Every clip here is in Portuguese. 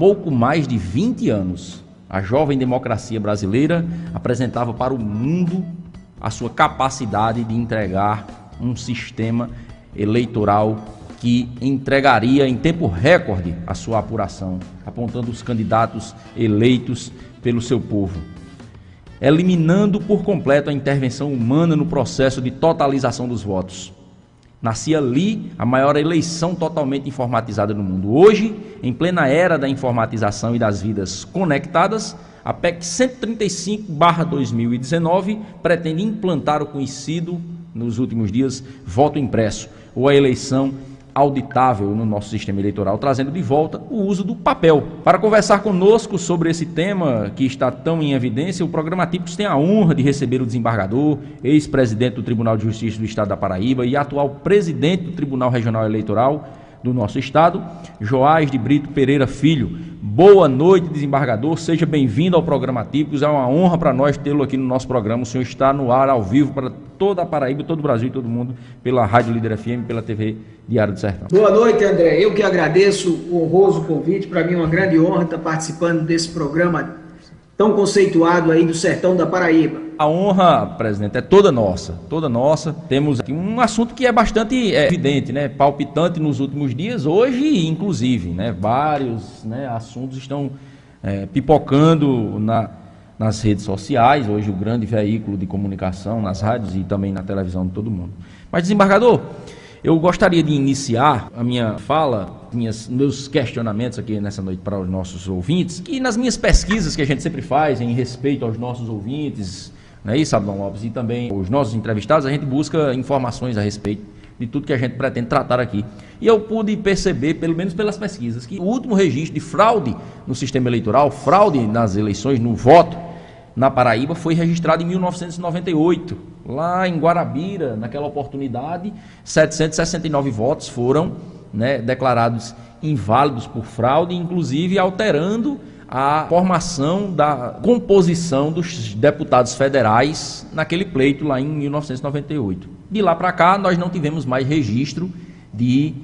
pouco mais de 20 anos, a jovem democracia brasileira apresentava para o mundo a sua capacidade de entregar um sistema eleitoral que entregaria em tempo recorde a sua apuração, apontando os candidatos eleitos pelo seu povo, eliminando por completo a intervenção humana no processo de totalização dos votos. Nascia ali a maior eleição totalmente informatizada no mundo. Hoje, em plena era da informatização e das vidas conectadas, a PEC 135/2019 pretende implantar o conhecido nos últimos dias voto impresso ou a eleição auditável no nosso sistema eleitoral, trazendo de volta o uso do papel. Para conversar conosco sobre esse tema que está tão em evidência, o programa Típicos tem a honra de receber o desembargador, ex-presidente do Tribunal de Justiça do Estado da Paraíba e atual presidente do Tribunal Regional Eleitoral do nosso estado, Joás de Brito Pereira Filho. Boa noite, desembargador. Seja bem-vindo ao programa Típicos. É uma honra para nós tê-lo aqui no nosso programa. O senhor está no ar ao vivo para toda a Paraíba, todo o Brasil e todo mundo, pela Rádio Líder FM, pela TV Diário do Sertão. Boa noite, André. Eu que agradeço o honroso convite. Para mim é uma grande honra estar participando desse programa tão conceituado aí do Sertão da Paraíba. A honra, presidente, é toda nossa, toda nossa. Temos aqui um assunto que é bastante é, evidente, né? Palpitante nos últimos dias, hoje inclusive, né? Vários né, assuntos estão é, pipocando na, nas redes sociais, hoje o grande veículo de comunicação, nas rádios e também na televisão de todo mundo. Mas, desembargador, eu gostaria de iniciar a minha fala, minhas, meus questionamentos aqui nessa noite para os nossos ouvintes, e nas minhas pesquisas que a gente sempre faz em respeito aos nossos ouvintes, não é isso, Abdão Lopes, e também os nossos entrevistados, a gente busca informações a respeito de tudo que a gente pretende tratar aqui. E eu pude perceber, pelo menos pelas pesquisas, que o último registro de fraude no sistema eleitoral, fraude nas eleições, no voto, na Paraíba, foi registrado em 1998 Lá em Guarabira, naquela oportunidade, 769 votos foram né, declarados inválidos por fraude, inclusive alterando a formação da composição dos deputados federais naquele pleito lá em 1998. De lá para cá, nós não tivemos mais registro de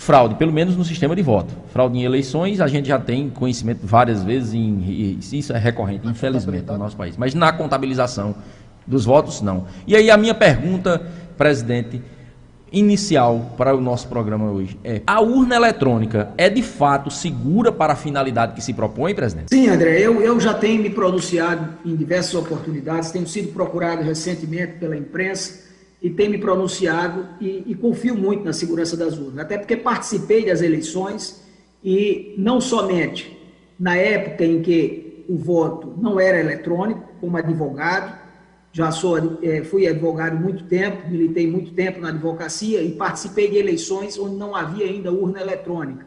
fraude, pelo menos no sistema de voto. Fraude em eleições, a gente já tem conhecimento várias vezes, em, isso é recorrente, infelizmente, no nosso país. Mas na contabilização dos votos, não. E aí a minha pergunta, presidente, inicial para o nosso programa hoje é: a urna eletrônica é de fato segura para a finalidade que se propõe, presidente? Sim, André, eu, eu já tenho me pronunciado em diversas oportunidades, tenho sido procurado recentemente pela imprensa e tenho me pronunciado e, e confio muito na segurança das urnas, até porque participei das eleições e não somente na época em que o voto não era eletrônico, como advogado, já sou, é, fui advogado muito tempo, militei muito tempo na advocacia e participei de eleições onde não havia ainda urna eletrônica.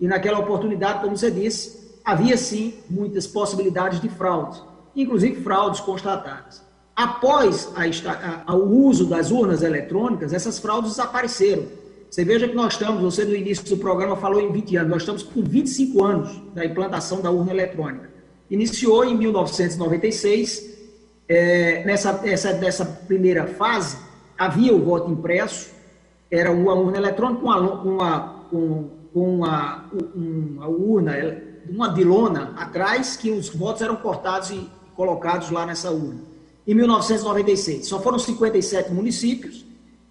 E naquela oportunidade, como você disse, havia sim muitas possibilidades de fraudes, inclusive fraudes constatadas. Após a, a, o uso das urnas eletrônicas, essas fraudes desapareceram. Você veja que nós estamos, você no início do programa falou em 20 anos, nós estamos com 25 anos da implantação da urna eletrônica. Iniciou em 1996 é, nessa, essa, nessa primeira fase, havia o voto impresso, era uma urna eletrônica com uma, uma, uma, uma urna, uma dilona atrás, que os votos eram cortados e colocados lá nessa urna. Em 1996, só foram 57 municípios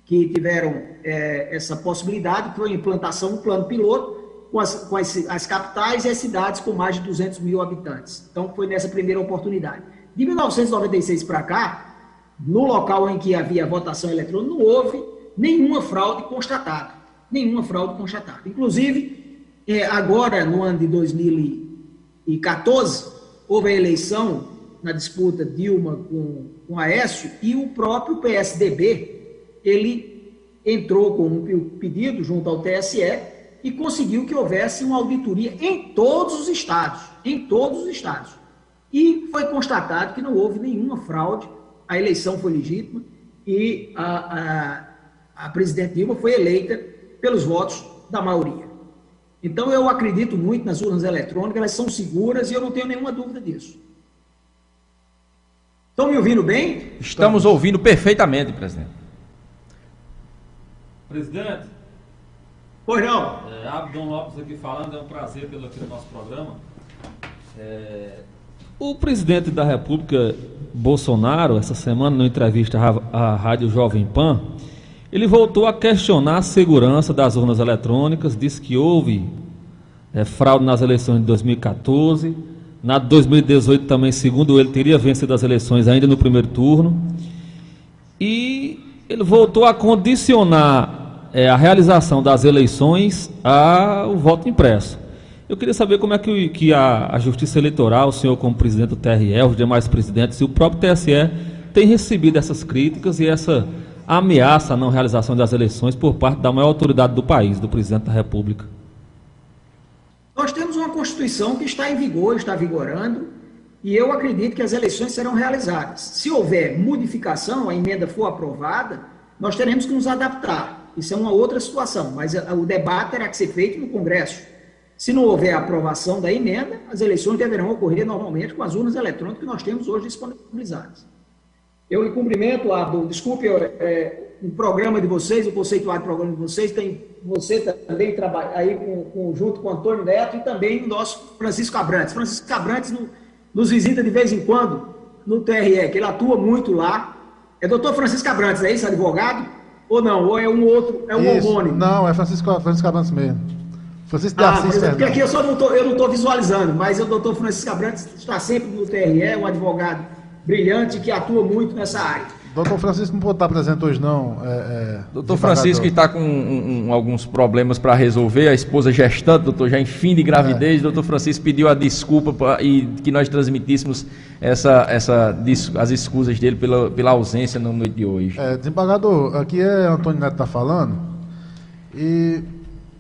que tiveram é, essa possibilidade, foi a implantação um plano piloto com, as, com as, as capitais e as cidades com mais de 200 mil habitantes. Então, foi nessa primeira oportunidade. De 1996 para cá, no local em que havia votação eletrônica, não houve nenhuma fraude constatada. Nenhuma fraude constatada. Inclusive, é, agora, no ano de 2014, houve a eleição na disputa Dilma com, com Aécio e o próprio PSDB, ele entrou com um pedido junto ao TSE e conseguiu que houvesse uma auditoria em todos os estados, em todos os estados. E foi constatado que não houve nenhuma fraude, a eleição foi legítima e a, a, a presidente Dilma foi eleita pelos votos da maioria. Então eu acredito muito nas urnas eletrônicas, elas são seguras e eu não tenho nenhuma dúvida disso. Estão me ouvindo bem? Estamos ouvindo perfeitamente, presidente. Presidente, Pois não. É, Abdon Lopes aqui falando, é um prazer pelo aqui no nosso programa. É, o presidente da República, Bolsonaro, essa semana, numa entrevista à Rádio Jovem Pan, ele voltou a questionar a segurança das urnas eletrônicas, disse que houve é, fraude nas eleições de 2014, na de 2018 também, segundo ele, teria vencido as eleições ainda no primeiro turno, e ele voltou a condicionar é, a realização das eleições ao voto impresso. Eu queria saber como é que, que a, a, Justiça Eleitoral, o senhor como presidente do TRE, os demais presidentes e o próprio TSE tem recebido essas críticas e essa ameaça à não realização das eleições por parte da maior autoridade do país, do presidente da República. Nós temos Constituição que está em vigor, está vigorando, e eu acredito que as eleições serão realizadas. Se houver modificação, a emenda for aprovada, nós teremos que nos adaptar. Isso é uma outra situação, mas o debate terá que ser feito no Congresso. Se não houver aprovação da emenda, as eleições deverão ocorrer normalmente com as urnas eletrônicas que nós temos hoje disponibilizadas. Eu lhe cumprimento, Abdo. Desculpe, é, o programa de vocês, o conceituado programa de vocês, tem você também trabalha aí com, com, junto com o Antônio Neto e também o nosso Francisco Abrantes. Francisco Abrantes no, nos visita de vez em quando no TRE, que ele atua muito lá. É doutor Francisco Abrantes, é isso, advogado? Ou não? Ou é um outro, é um Isso. homônimo? Não, é Francisco, Francisco Abrantes mesmo. Francisco ah, Assis, porque aqui eu só não tô, eu não estou visualizando, mas o doutor Francisco Abrantes está sempre no TRE, um advogado brilhante que atua muito nessa área. Doutor Francisco não pode estar presente hoje, não. É, é, doutor Francisco está com um, um, alguns problemas para resolver, a esposa gestante, doutor, já em fim de gravidez. É. Doutor Francisco pediu a desculpa pra, e que nós transmitíssemos essa, essa, as escusas dele pela, pela ausência no noite de hoje. É, desembargador, aqui é Antônio Neto está falando. E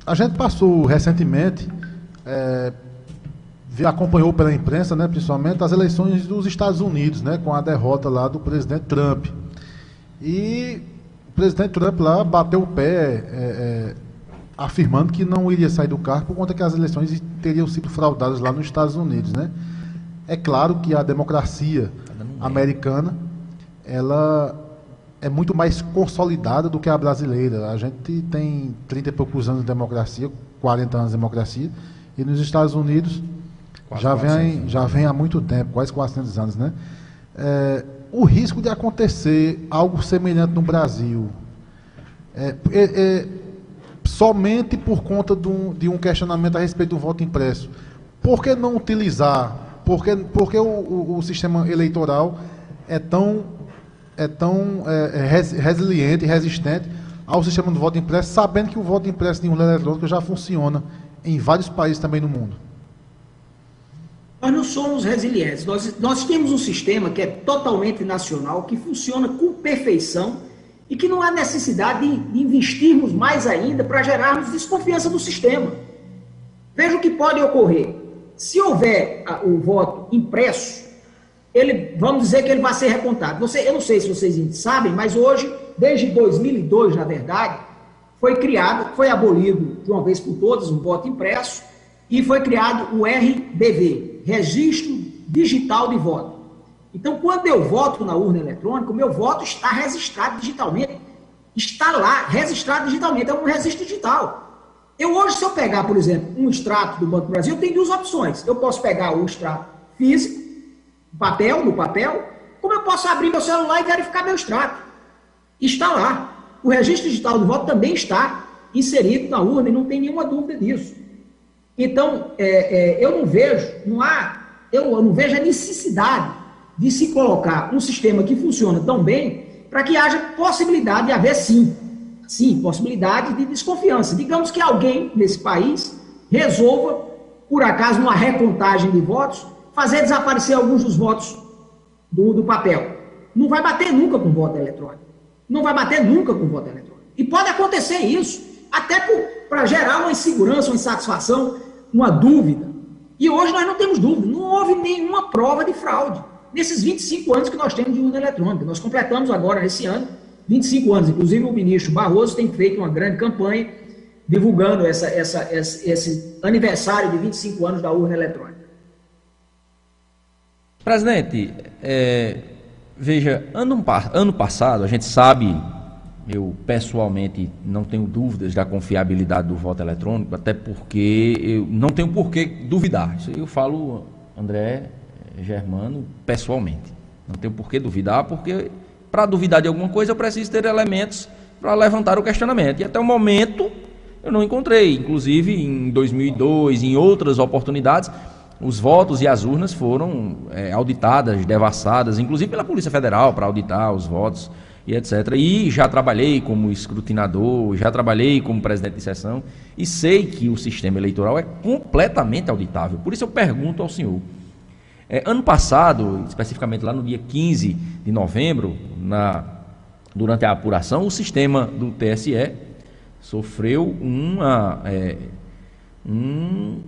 a gente passou recentemente, é, acompanhou pela imprensa, né, principalmente, as eleições dos Estados Unidos, né, com a derrota lá do presidente Trump. E o presidente Trump lá bateu o pé, é, é, afirmando que não iria sair do cargo por conta que as eleições teriam sido fraudadas lá nos Estados Unidos, né? É claro que a democracia americana, ela é muito mais consolidada do que a brasileira. A gente tem 30 e poucos anos de democracia, 40 anos de democracia, e nos Estados Unidos já vem, já vem há muito tempo, quase 400 anos, né? É, o risco de acontecer algo semelhante no Brasil é, é, é somente por conta de um, de um, questionamento a respeito do voto impresso. Por que não utilizar? Por que, por que o, o, o sistema eleitoral é tão, é tão é, é res, resiliente e resistente ao sistema do voto impresso, sabendo que o voto impresso de urna eletrônica já funciona em vários países também no mundo? Nós não somos resilientes. Nós, nós temos um sistema que é totalmente nacional, que funciona com perfeição e que não há necessidade de, investirmos mais ainda para gerarmos desconfiança do sistema. Veja o que pode ocorrer. Se houver a, o voto impresso, ele, vamos dizer que ele vai ser recontado. Você, eu não sei se vocês sabem, mas hoje, desde 2002, na verdade, foi criado, foi abolido de uma vez por todas um voto impresso e foi criado o RDV, registro digital de voto. Então, quando eu voto na urna eletrônica, o meu voto está registrado digitalmente. Está lá, registrado digitalmente, é um registro digital. Eu hoje, se eu pegar, por exemplo, um extrato do Banco do Brasil, eu tenho duas opções. Eu posso pegar o extrato físico, papel, no papel, como eu posso abrir meu celular e verificar meu extrato. Está lá. O registro digital do voto também está inserido na urna e não tem nenhuma dúvida disso. Então, é, é, eu não vejo, não há, eu não vejo a necessidade de se colocar um sistema que funciona tão bem para que haja possibilidade de haver sim, sim, possibilidade de desconfiança. Digamos que alguém nesse país resolva, por acaso, numa recontagem de votos, fazer desaparecer alguns dos votos do, do papel. Não vai bater nunca com voto eletrônico. Não vai bater nunca com voto eletrônico. E pode acontecer isso, até para gerar uma insegurança, uma insatisfação uma dúvida. E hoje nós não temos dúvida, não houve nenhuma prova de fraude nesses 25 anos que nós temos de urna eletrônica. Nós completamos agora, esse ano, 25 anos. Inclusive, o ministro Barroso tem feito uma grande campanha divulgando essa, essa, essa, esse aniversário de 25 anos da urna eletrônica. Presidente, é, veja, ano, ano passado, a gente sabe eu pessoalmente não tenho dúvidas da confiabilidade do voto eletrônico, até porque eu não tenho por que duvidar. Isso eu falo, André Germano, pessoalmente. Não tenho por que duvidar, porque para duvidar de alguma coisa eu preciso ter elementos para levantar o questionamento. E até o momento eu não encontrei. Inclusive em 2002, em outras oportunidades, os votos e as urnas foram é, auditadas, devassadas, inclusive pela Polícia Federal para auditar os votos e etc. E já trabalhei como escrutinador, já trabalhei como presidente de sessão e sei que o sistema eleitoral é completamente auditável. Por isso eu pergunto ao senhor. É, ano passado, especificamente lá no dia 15 de novembro, na, durante a apuração, o sistema do TSE sofreu uma, é, um,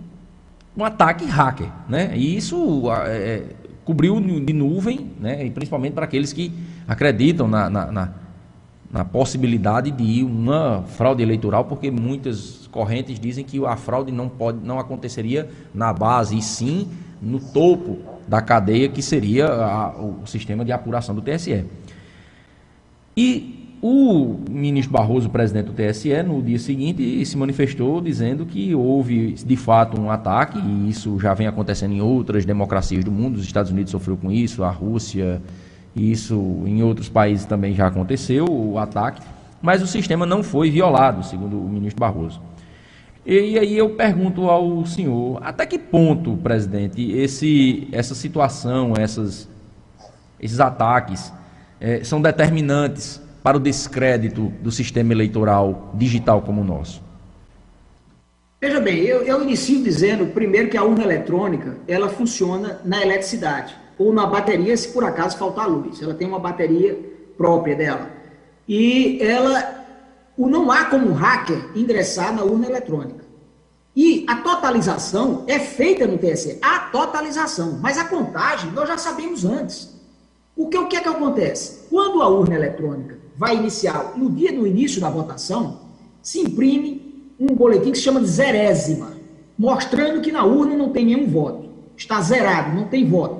um ataque hacker. Né? E isso é, cobriu de nuvem, né? e principalmente para aqueles que acreditam na, na, na, na, possibilidade de uma fraude eleitoral, porque muitas correntes dizem que a fraude não, pode, não aconteceria na base, e sim no topo da cadeia, que seria a, o sistema de apuração do TSE. E o ministro Barroso, presidente do TSE, no dia seguinte se manifestou dizendo que houve de fato um ataque, e isso já vem acontecendo em outras democracias do mundo, os Estados Unidos sofreu com isso, a Rússia, isso em outros países também já aconteceu, o ataque, mas o sistema não foi violado, segundo o ministro Barroso. E aí eu pergunto ao senhor, até que ponto, presidente, esse, essa situação, essas, esses ataques é, são determinantes para o descrédito do sistema eleitoral digital como o nosso? Veja bem, eu, eu inicio dizendo, primeiro, que a urna eletrônica, ela funciona na eletricidade ou na bateria se por acaso faltar luz. Ela tem uma bateria própria dela. E ela o não há como hacker ingressar na urna eletrônica. E a totalização é feita no TSE, a totalização, mas a contagem nós já sabemos antes. Porque o que é que acontece? Quando a urna eletrônica vai iniciar, no dia do início da votação, se imprime um boletim que se chama de zerésima, mostrando que na urna não tem nenhum voto. Está zerado, não tem voto.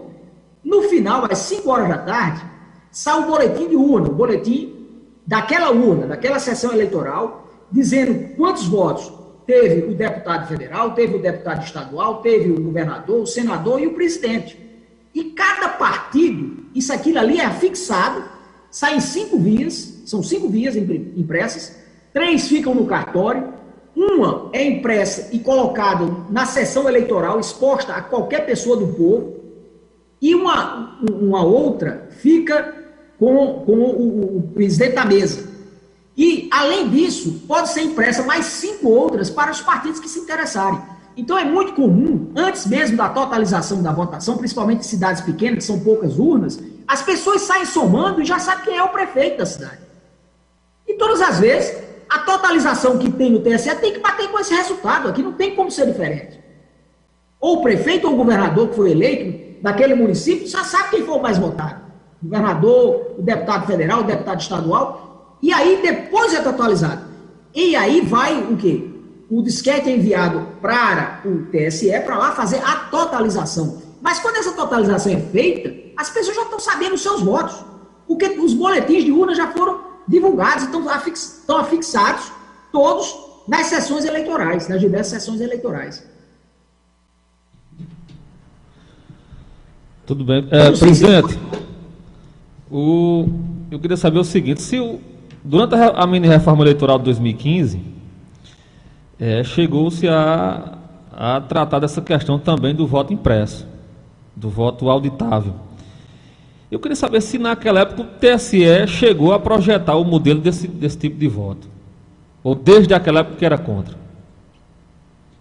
No final, às 5 horas da tarde, sai o boletim de urna, o boletim daquela urna, daquela sessão eleitoral, dizendo quantos votos teve o deputado federal, teve o deputado estadual, teve o governador, o senador e o presidente. E cada partido, isso aquilo ali é fixado, sai em cinco vias, são cinco vias impressas, três ficam no cartório, uma é impressa e colocada na sessão eleitoral, exposta a qualquer pessoa do povo, e uma, uma outra fica com, com o, o presidente da mesa. E, além disso, pode ser impressa mais cinco outras para os partidos que se interessarem. Então, é muito comum, antes mesmo da totalização da votação, principalmente em cidades pequenas, que são poucas urnas, as pessoas saem somando e já sabem quem é o prefeito da cidade. E todas as vezes, a totalização que tem no TSE tem que bater com esse resultado. Aqui não tem como ser diferente. Ou o prefeito ou o governador que foi eleito daquele município já sabe quem foi o mais votado. O governador, o deputado federal, o deputado estadual. E aí depois é totalizado. E aí vai o quê? O disquete é enviado para o TSE para lá fazer a totalização. Mas quando essa totalização é feita, as pessoas já estão sabendo os seus votos. Porque os boletins de urna já foram divulgados, estão, afix, estão afixados todos nas sessões eleitorais, nas diversas sessões eleitorais. Tudo bem. É, presidente, o, eu queria saber o seguinte: se o, durante a, a mini-reforma eleitoral de 2015, é, chegou-se a, a tratar dessa questão também do voto impresso, do voto auditável. Eu queria saber se naquela época o TSE chegou a projetar o modelo desse, desse tipo de voto. Ou desde aquela época que era contra.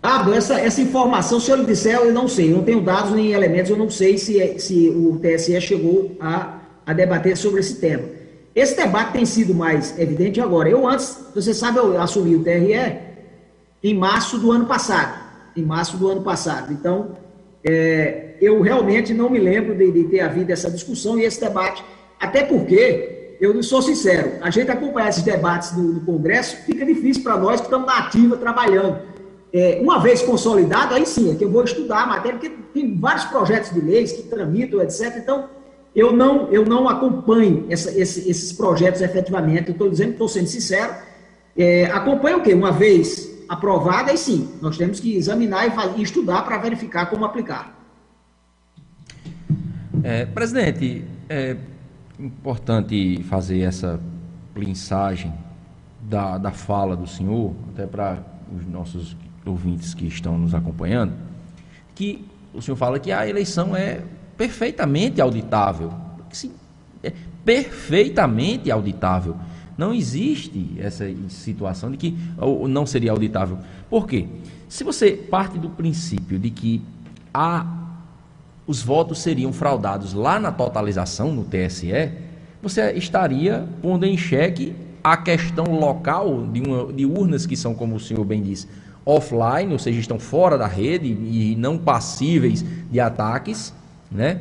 Ah, essa, essa informação, se eu lhe disser, eu não sei. Eu não tenho dados nem elementos, eu não sei se, se o TSE chegou a, a debater sobre esse tema. Esse debate tem sido mais evidente agora. Eu antes, você sabe, eu assumi o TRE em março do ano passado. Em março do ano passado. Então, é, eu realmente não me lembro de, de, ter havido essa discussão e esse debate, até porque, eu sou sincero, a gente acompanhar esses debates do, do Congresso fica difícil para nós que estamos na ativa trabalhando é, uma vez consolidado, aí sim, é que eu vou estudar a matéria, porque tem vários projetos de leis que tramitam, etc. Então, eu não, eu não acompanho essa, esse, esses projetos efetivamente. Eu estou dizendo, estou sendo sincero. É, acompanho o quê? Uma vez aprovada, e sim, nós temos que examinar e, e estudar para verificar como aplicar. É, presidente, é importante fazer essa linsagem da, da fala do senhor, até para os nossos ouvintes que estão nos acompanhando, que o senhor fala que a eleição é perfeitamente auditável. Sim, é perfeitamente auditável. Não existe essa situação de que não seria auditável. Por quê? Se você parte do princípio de que a, os votos seriam fraudados lá na totalização, no TSE, você estaria pondo em xeque a questão local de, uma, de urnas que são, como o senhor bem disse, offline, ou seja, estão fora da rede e não passíveis de ataques, né?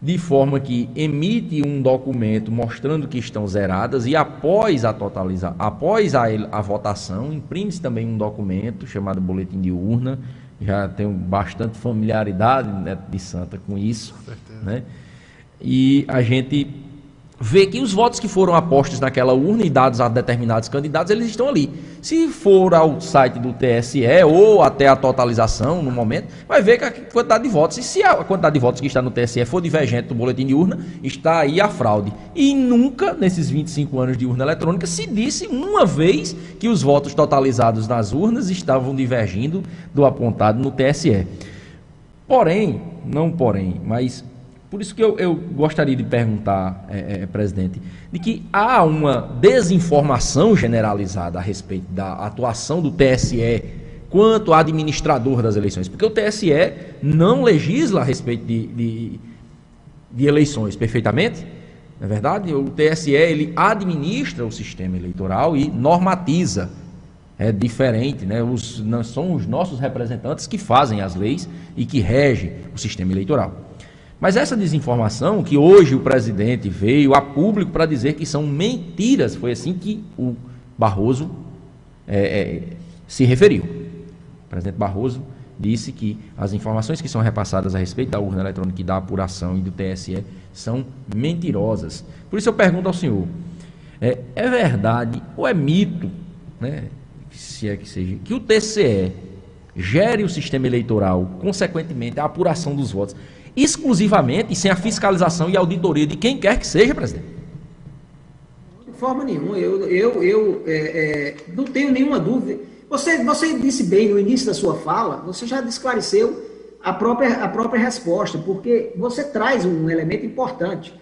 de forma que emite um documento mostrando que estão zeradas e após a totaliza, após a, a votação, imprime-se também um documento chamado boletim de urna. Já tenho bastante familiaridade né, de Santa com isso, né? E a gente vê que os votos que foram apostos naquela urna e dados a determinados candidatos, eles estão ali. Se for ao site do TSE ou até a totalização no momento, vai ver que a quantidade de votos. E se a quantidade de votos que está no TSE for divergente do boletim de urna, está aí a fraude. E nunca, nesses 25 anos de urna eletrônica, se disse uma vez que os votos totalizados nas urnas estavam divergindo do apontado no TSE. Porém, não porém, mas por isso que eu, eu gostaria de perguntar, é, é, presidente, de que há uma desinformação generalizada a respeito da atuação do TSE quanto administrador das eleições, porque o TSE não legisla a respeito de, de, de eleições perfeitamente, não é verdade? O TSE ele administra o sistema eleitoral e normatiza. É diferente, né? Os, não são os nossos representantes que fazem as leis e que regem o sistema eleitoral. Mas essa desinformação que hoje o presidente veio a público para dizer que são mentiras, foi assim que o Barroso é, é, se referiu. O presidente Barroso disse que as informações que são repassadas a respeito da urna eletrônica e da apuração e do TSE são mentirosas. Por isso eu pergunto ao senhor: é, é verdade ou é mito, né, se é que seja, que o TCE gere o sistema eleitoral, consequentemente a apuração dos votos? Exclusivamente sem a fiscalização e auditoria de quem quer que seja, presidente? De forma nenhuma. Eu, eu, eu é, é, não tenho nenhuma dúvida. Você, você disse bem no início da sua fala, você já esclareceu a própria, a própria resposta, porque você traz um elemento importante.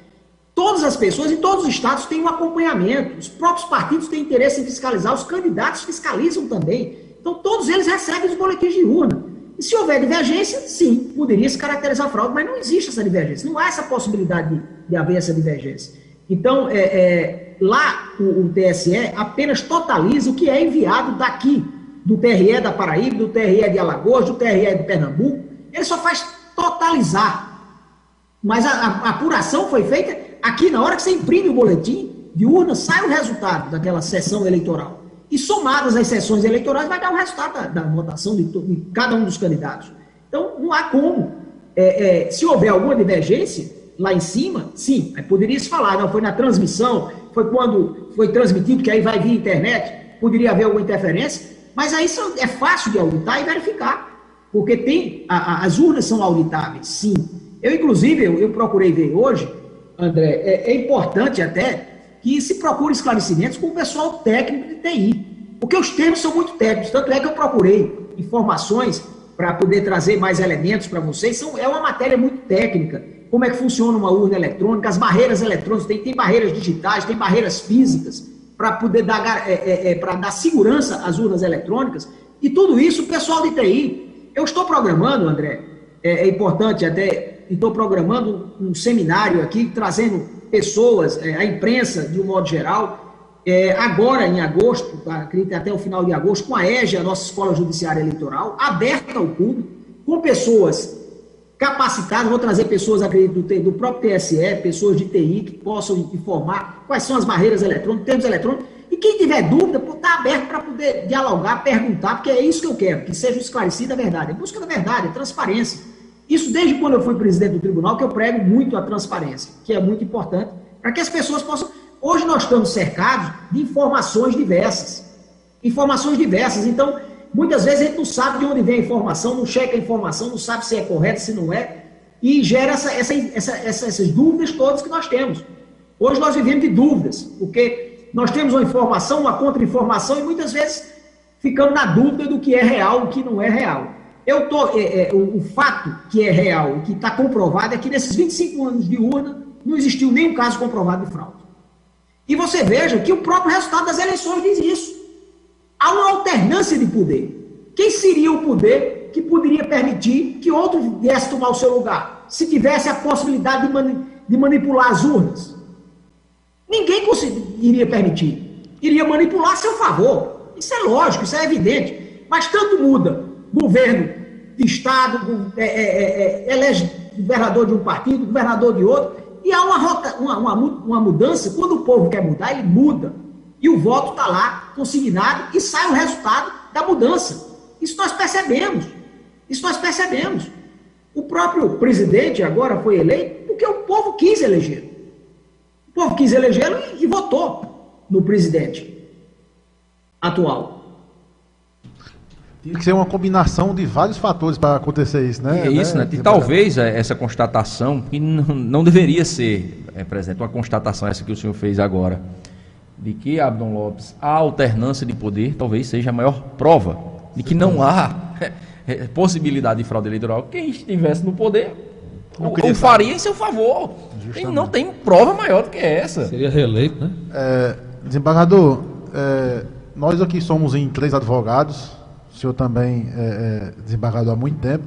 Todas as pessoas em todos os estados têm um acompanhamento. Os próprios partidos têm interesse em fiscalizar, os candidatos fiscalizam também. Então, todos eles recebem os boletins de urna. E se houver divergência, sim, poderia se caracterizar fraude, mas não existe essa divergência, não há essa possibilidade de, de haver essa divergência. Então, é, é, lá o, o, TSE apenas totaliza o que é enviado daqui, do TRE da Paraíba, do TRE de Alagoas, do TRE de Pernambuco, ele só faz totalizar. Mas a, a, a apuração foi feita aqui na hora que você imprime o boletim de urna, sai o resultado daquela sessão eleitoral e somadas as sessões eleitorais vai dar o resultado da, da votação de, de, cada um dos candidatos. Então, não há como. É, é, se houver alguma divergência lá em cima, sim, poderia se falar, não, foi na transmissão, foi quando foi transmitido, que aí vai vir internet, poderia haver alguma interferência, mas aí é fácil de auditar e verificar, porque tem, a, a, as urnas são auditáveis, sim. Eu, inclusive, eu, eu procurei ver hoje, André, é, é importante até que se procure esclarecimentos com o pessoal técnico de TI. Porque os termos são muito técnicos, tanto é que eu procurei informações para poder trazer mais elementos para vocês. São, é uma matéria muito técnica. Como é que funciona uma urna eletrônica, as barreiras eletrônicas, tem, tem barreiras digitais, tem barreiras físicas para poder dar, é, é, é dar segurança às urnas eletrônicas. E tudo isso, o pessoal de TI. Eu estou programando, André, é, é importante até, estou programando um seminário aqui, trazendo pessoas, é, a imprensa de um modo geral, é, agora em agosto, acredito até o final de agosto, com a EGE, a nossa Escola Judiciária Eleitoral, aberta ao público, com pessoas capacitadas, vou trazer pessoas, acredito, do, do próprio TSE, pessoas de TI, que possam informar quais são as barreiras eletrônicas, termos eletrônicos, e quem tiver dúvida, está aberto para poder dialogar, perguntar, porque é isso que eu quero, que seja esclarecida a verdade. É busca da verdade, é transparência. Isso desde quando eu fui presidente do tribunal, que eu prego muito a transparência, que é muito importante, para que as pessoas possam. Hoje nós estamos cercados de informações diversas. Informações diversas. Então, muitas vezes a gente não sabe de onde vem a informação, não checa a informação, não sabe se é correto, se não é, e gera essa, essa, essa, essas dúvidas todas que nós temos. Hoje nós vivemos de dúvidas, porque nós temos uma informação, uma contra-informação, e muitas vezes ficamos na dúvida do que é real, o que não é real. Eu tô, é, é, o, o, fato que é real, que está comprovado, é que nesses 25 anos de urna não existiu nenhum caso comprovado de fraude. E você veja que o próprio resultado das eleições diz isso. Há uma alternância de poder. Quem seria o poder que poderia permitir que outro viesse tomar o seu lugar, se tivesse a possibilidade de, mani de manipular as urnas? Ninguém iria permitir. Iria manipular a seu favor. Isso é lógico, isso é evidente. Mas tanto muda governo de Estado, é, é, é, é, governador de um partido, governador de outro, e há uma, rota, uma, uma, uma mudança, quando o povo quer mudar, ele muda. E o voto está lá, consignado, e sai o resultado da mudança. Isso nós percebemos. Isso nós percebemos. O próprio presidente agora foi eleito porque o povo quis eleger. O povo quis elegê-lo e, e votou no presidente atual. Tem que ser uma combinação de vários fatores para acontecer isso, né? É isso, né? né? E talvez é, essa constatação, que não, deveria ser, é, presidente, uma constatação essa que o senhor fez agora, de que, Abdon Lopes, a alternância de poder talvez seja a maior prova de que não há é, possibilidade de fraude eleitoral. Quem estivesse no poder o, o faria em seu favor. Tem, não tem prova maior do que essa. Seria reeleito, né? É, desembargador, é, nós aqui somos em três advogados, o senhor também é, é desembargador há muito tempo.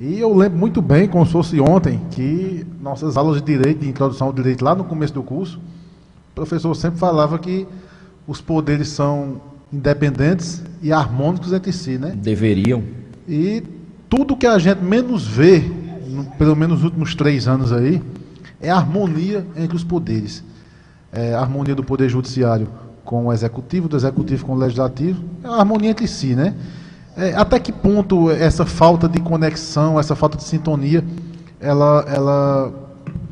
E eu lembro muito bem, como se fosse ontem, que nossas aulas de direito, de introdução ao direito, lá no começo do curso, o professor sempre falava que os poderes são independentes e harmônicos entre si, né? Deveriam. E tudo que a gente menos vê, no, pelo menos nos últimos três anos aí, é a harmonia entre os poderes. É a harmonia do poder judiciário com o executivo, do executivo com o legislativo, é a harmonia entre si, né? É, até que ponto essa falta de conexão, essa falta de sintonia, ela, ela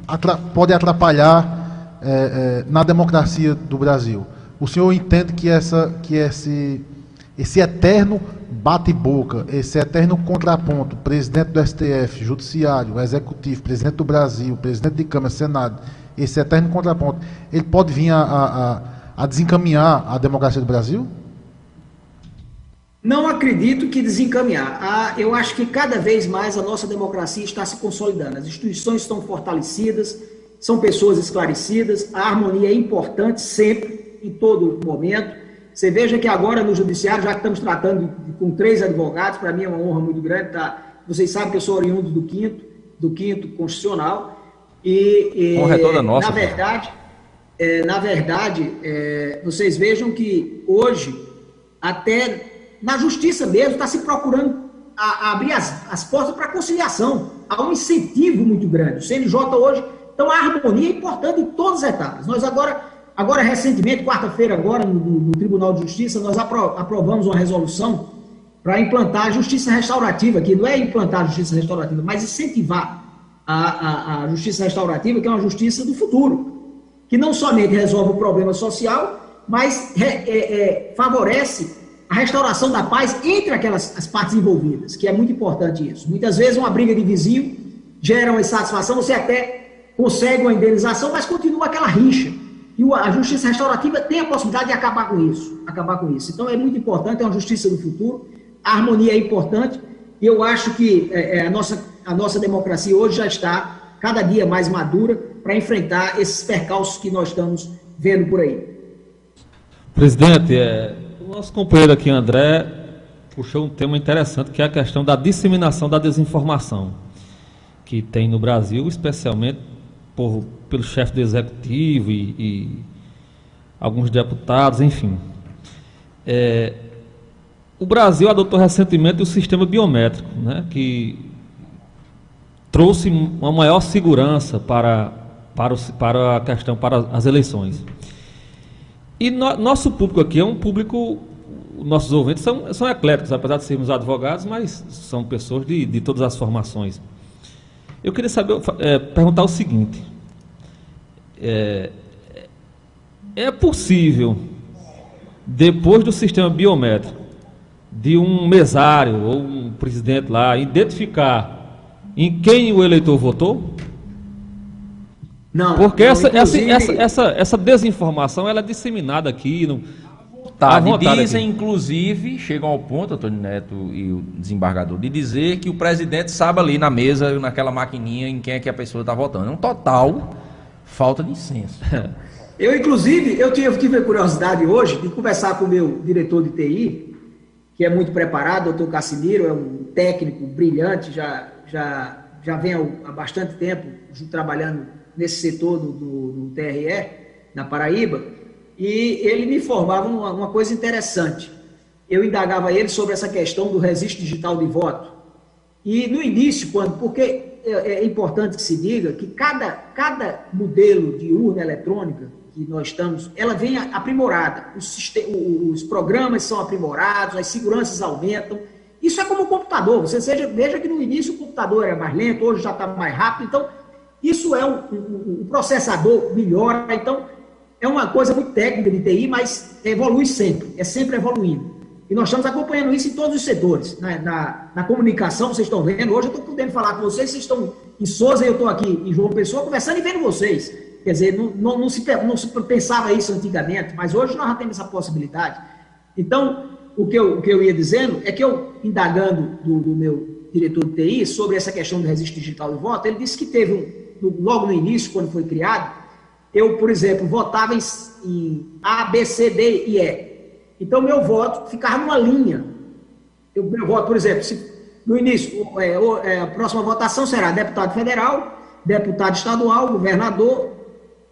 atra pode atrapalhar é, é, na democracia do Brasil? O senhor entende que, essa, que esse, esse eterno bate-boca, esse eterno contraponto, presidente do STF, judiciário, executivo, presidente do Brasil, presidente de Câmara, Senado, esse eterno contraponto, ele pode vir a, a, a desencaminhar a democracia do Brasil? Não acredito que desencaminhar. Ah, eu acho que cada vez mais a nossa democracia está se consolidando. As instituições estão fortalecidas, são pessoas esclarecidas, a harmonia é importante sempre, em todo momento. Você veja que agora no judiciário, já que estamos tratando com três advogados, para mim é uma honra muito grande. Tá? Vocês sabem que eu sou oriundo do quinto, do quinto constitucional. E, e honra é toda nossa. Na verdade, é, na verdade é, vocês vejam que hoje, até na justiça mesmo, está se procurando a, a abrir as, as portas para conciliação. Há um incentivo muito grande. O CNJ hoje, então a harmonia é importante em todas as etapas. Nós agora, agora recentemente, quarta-feira agora, no, no, Tribunal de Justiça, nós apro, aprovamos uma resolução para implantar a justiça restaurativa, que não é implantar a justiça restaurativa, mas incentivar a, a, a justiça restaurativa, que é uma justiça do futuro, que não somente resolve o problema social, mas é, é, favorece a restauração da paz entre aquelas as partes envolvidas, que é muito importante isso. Muitas vezes uma briga de vizinho gera uma insatisfação, você até consegue uma indenização, mas continua aquela rixa. E a justiça restaurativa tem a possibilidade de acabar com isso, acabar com isso. Então é muito importante, é uma justiça do futuro, a harmonia é importante, e eu acho que é, é a, nossa, a nossa democracia hoje já está cada dia mais madura para enfrentar esses percalços que nós estamos vendo por aí. Presidente, é, o nosso companheiro aqui, André, puxou um tema interessante, que é a questão da disseminação da desinformação, que tem no Brasil, especialmente por, pelo chefe do executivo e, e alguns deputados, enfim. É, o Brasil adotou recentemente o sistema biométrico, né, que trouxe uma maior segurança para, para, o, para a questão, para as eleições. E no, nosso público aqui é um público, nossos ouvintes são, são ecléticos, apesar de sermos advogados, mas são pessoas de, de todas as formações. Eu queria saber, é, perguntar o seguinte: é, é possível, depois do sistema biométrico, de um mesário ou um presidente lá identificar em quem o eleitor votou? Não. Porque não, essa, inclusive... essa, essa, essa, desinformação ela é disseminada aqui. No, tá, dizem, aqui. inclusive, chegam ao ponto, Antônio Neto e o desembargador, de dizer que o presidente sabe ali na mesa, naquela maquininha, em quem é que a pessoa está votando. É um total falta de senso. Eu, inclusive, eu tive, eu tive a curiosidade hoje de conversar com o meu diretor de TI, que é muito preparado, doutor Cassimiro, é um técnico brilhante, já, já, já vem há bastante tempo trabalhando nesse setor do, do, do TRE, na Paraíba, e ele me informava uma, uma coisa interessante. Eu indagava ele sobre essa questão do registro digital de voto. E no início, quando, porque é, é importante que se diga que cada, cada modelo de urna eletrônica que nós estamos, ela vem aprimorada. Os, os programas são aprimorados, as seguranças aumentam. Isso é como o computador. Você seja, veja que no início o computador era mais lento, hoje já está mais rápido. Então, isso é um, um, um, processador melhora, então é uma coisa muito técnica de TI, mas evolui sempre, é sempre evoluindo. E nós estamos acompanhando isso em todos os setores. Na, na, na comunicação, vocês estão vendo, hoje eu estou podendo falar com vocês, vocês estão em Souza e eu estou aqui em João Pessoa conversando e vendo vocês. Quer dizer, não, não, não, se, não se pensava isso antigamente, mas hoje nós já temos essa possibilidade. Então, o que eu, o que eu ia dizendo é que eu, indagando do, do meu diretor de TI sobre essa questão do registro digital de voto, ele disse que teve um, logo no início, quando foi criado, eu, por exemplo, votava em, em A, B, C, D e E. Então, meu voto ficava numa linha. Eu, meu voto, por exemplo, se, no início, é, é, a próxima votação será deputado federal, deputado estadual, governador,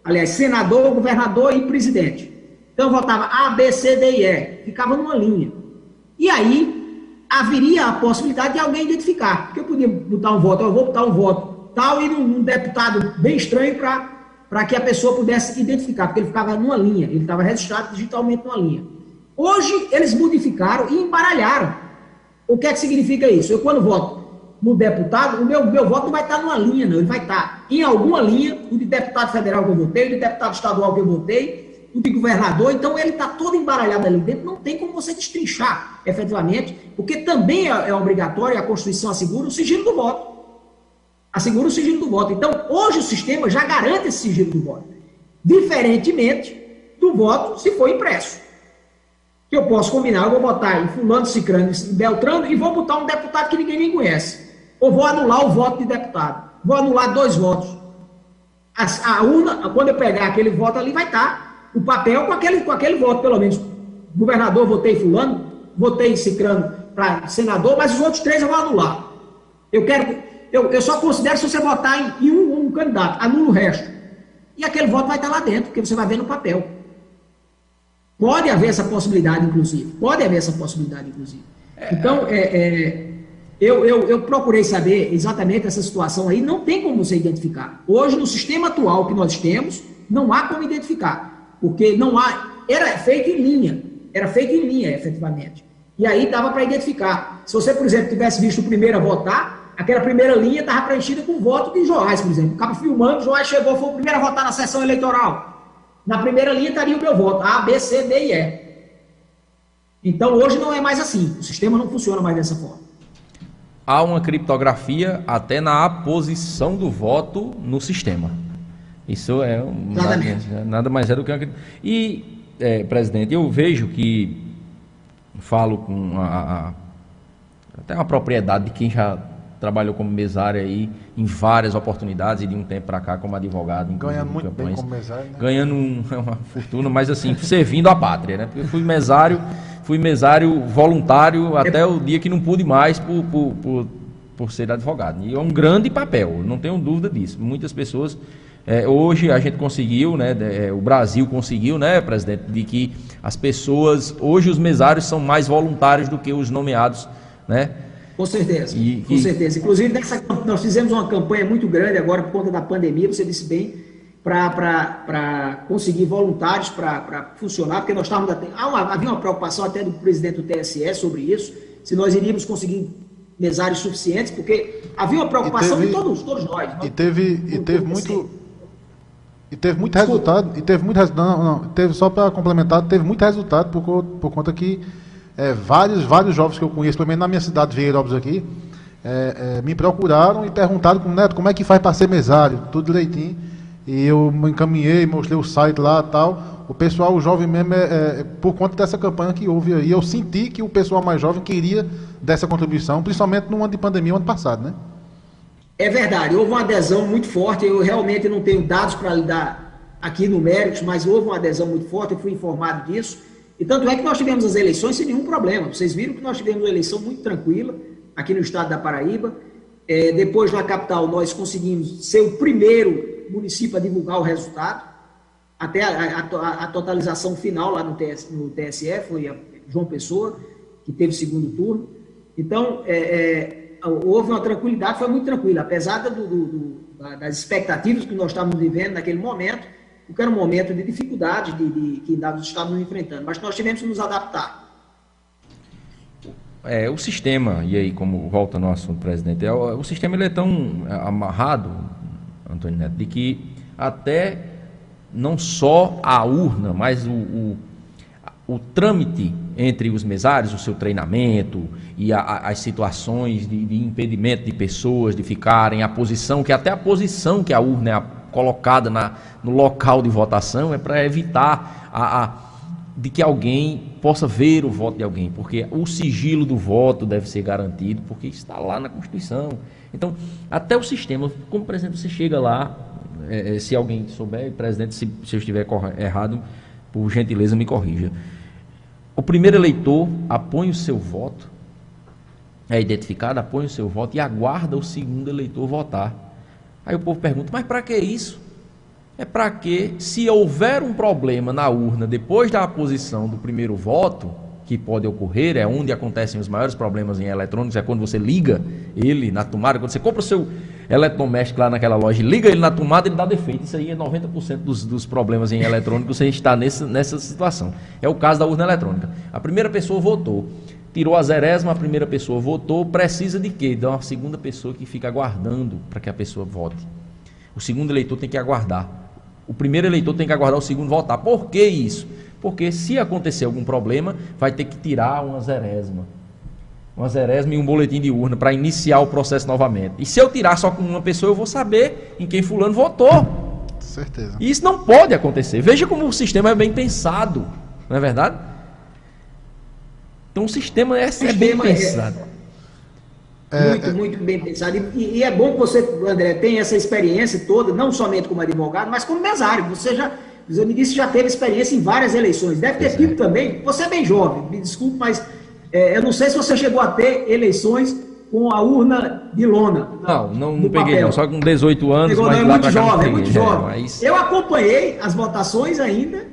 aliás, senador, governador e presidente. Então, eu votava A, B, C, D e E. Ficava numa linha. E aí, haveria a possibilidade de alguém identificar. Porque eu podia botar um voto, eu vou botar um voto tal, e um, deputado bem estranho para que a pessoa pudesse identificar, porque ele ficava numa linha, ele estava registrado digitalmente numa linha. Hoje, eles modificaram e embaralharam. O que é que significa isso? Eu, quando voto no deputado, o meu, meu voto não vai estar numa linha, não. Ele vai estar em alguma linha, o de deputado federal que eu votei, o de deputado estadual que eu votei, o de governador. Então, ele está todo embaralhado ali dentro. Não tem como você destrinchar, efetivamente, porque também é, é obrigatório, a Constituição assegura o sigilo do voto assegura o sigilo do voto. Então, hoje o sistema já garante esse sigilo do voto. Diferentemente do voto se for impresso. Que eu posso combinar, eu vou botar em fulano, cicrano e beltrano e vou botar um deputado que ninguém nem conhece. Ou vou anular o voto de deputado. Vou anular dois votos. A, a urna, quando eu pegar aquele voto ali, vai estar o papel com aquele, com aquele voto, pelo menos. Governador, votei fulano, votei cicrano para senador, mas os outros três eu vou anular. Eu quero eu, eu só considero se você votar em, em um, um, candidato, anula o resto. E aquele voto vai estar lá dentro, porque você vai ver no papel. Pode haver essa possibilidade, inclusive. Pode haver essa possibilidade, inclusive. É, então, é, é, eu, eu, eu procurei saber exatamente essa situação aí. Não tem como você identificar. Hoje, no sistema atual que nós temos, não há como identificar. Porque não há. Era feito em linha. Era feito em linha, efetivamente. E aí dava para identificar. Se você, por exemplo, tivesse visto o primeiro a votar, aquela primeira linha estava preenchida com voto de Joás, por exemplo. O cara filmando, Joás chegou, foi o primeiro a votar na sessão eleitoral. Na primeira linha estaria o meu voto, A, B, C, D e E. Então hoje não é mais assim, o sistema não funciona mais dessa forma. Há uma criptografia até na aposição do voto no sistema. Isso é um, nada, nada, mais é do que uma E, é, presidente, eu vejo que falo com a, a, até uma propriedade de quem já trabalhou como mesário aí em várias oportunidades e de um tempo para cá como advogado. Ganhando muito campanhas, bem como mesário. Né? Ganhando um, uma fortuna, mas assim, servindo a pátria, né? Eu fui mesário, fui mesário voluntário até o dia que não pude mais por, por, por, por ser advogado. E é um grande papel, não tenho dúvida disso. Muitas pessoas... É, hoje a gente conseguiu, né, é, o Brasil conseguiu, né, presidente, de que as pessoas, hoje os mesários são mais voluntários do que os nomeados, né, com certeza, e, com e... certeza. Inclusive, nessa, nós fizemos uma campanha muito grande agora por conta da pandemia, você disse bem, para conseguir voluntários para funcionar, porque nós estávamos. Uma, havia uma preocupação até do presidente do TSE sobre isso, se nós iríamos conseguir mesários suficientes, porque havia uma preocupação teve, de todos, todos nós. E teve, e teve muito. E teve muito Desculpa. resultado. E teve muito resultado. Não, não, teve, só para complementar, teve muito resultado por, por conta que é, vários, vários jovens que eu conheço, pelo menos na minha cidade de Vieira aqui, é, é, me procuraram e perguntaram como, Neto, como é que faz para ser mesário, tudo direitinho. E eu me encaminhei, mostrei o site lá tal. O pessoal, o jovem mesmo, é, é, por conta dessa campanha que houve aí, eu senti que o pessoal mais jovem queria dessa contribuição, principalmente no ano de pandemia, ano passado, né? É verdade, houve uma adesão muito forte. Eu realmente não tenho dados para lhe dar aqui numéricos, mas houve uma adesão muito forte, eu fui informado disso. E tanto é que nós tivemos as eleições sem nenhum problema. Vocês viram que nós tivemos uma eleição muito tranquila aqui no estado da Paraíba. É, depois, na capital, nós conseguimos ser o primeiro município a divulgar o resultado. Até a, a, a totalização final lá no, TS, no TSE foi João Pessoa, que teve segundo turno. Então, é, é, houve uma tranquilidade, foi muito tranquila, apesar do, do, das expectativas que nós estávamos vivendo naquele momento, porque era um momento de dificuldade de, de, que nós estávamos enfrentando, mas nós tivemos que nos adaptar. É, o sistema, e aí como volta no assunto, presidente, é, o, o sistema ele é tão amarrado, Antônio Neto, de que até não só a urna, mas o, o, o trâmite entre os mesários, o seu treinamento e a, a, as situações de, de, impedimento de pessoas de ficarem, a posição, que até a posição que a urna é colocada na, no local de votação é para evitar a, a de que alguém possa ver o voto de alguém, porque o sigilo do voto deve ser garantido, porque está lá na Constituição. Então, até o sistema, como presidente, você chega lá, é, é se alguém souber, presidente, se, se eu estiver errado, por gentileza me corrija. O primeiro eleitor apõe o seu voto, é identificado, apõe o seu voto e aguarda o segundo eleitor votar. Aí o povo pergunta, mas para que isso? é para que, se houver um problema na urna depois da aposição do primeiro voto, que pode ocorrer, é onde acontecem os maiores problemas em eletrônicos, é quando você liga ele na tomada, quando você compra o seu eletrodoméstico lá naquela loja, liga ele na tomada, ele dá defeito. Isso aí é 90% dos, dos problemas em eletrônicos, você está nessa, nessa situação. É o caso da urna eletrônica. A primeira pessoa votou, tirou a zerésima, a primeira pessoa votou, precisa de quê? De uma segunda pessoa que fica aguardando para que a pessoa vote. O segundo eleitor tem que aguardar. O primeiro eleitor tem que aguardar o segundo votar. Por que isso? Porque se acontecer algum problema, vai ter que tirar uma zerésima. Uma zerésima e um boletim de urna para iniciar o processo novamente. E se eu tirar só com uma pessoa, eu vou saber em quem fulano votou. Certeza. E isso não pode acontecer. Veja como o sistema é bem pensado. Não é verdade? Então o sistema é, é bem é- pensado. É é, muito, é... muito bem pensado. E, e, é bom que você, André, tenha essa experiência toda, não somente como advogado, mas como mesário. Você já, você me disse já teve experiência em várias eleições. Deve ter tido é. também. Você é bem jovem, me desculpe, mas é, eu não sei se você chegou a ter eleições com a urna de lona. Não, não, não peguei, não. Só com 18 anos. Pegou, mas não, é muito jovem, é muito jovem. Mas... Eu acompanhei as votações ainda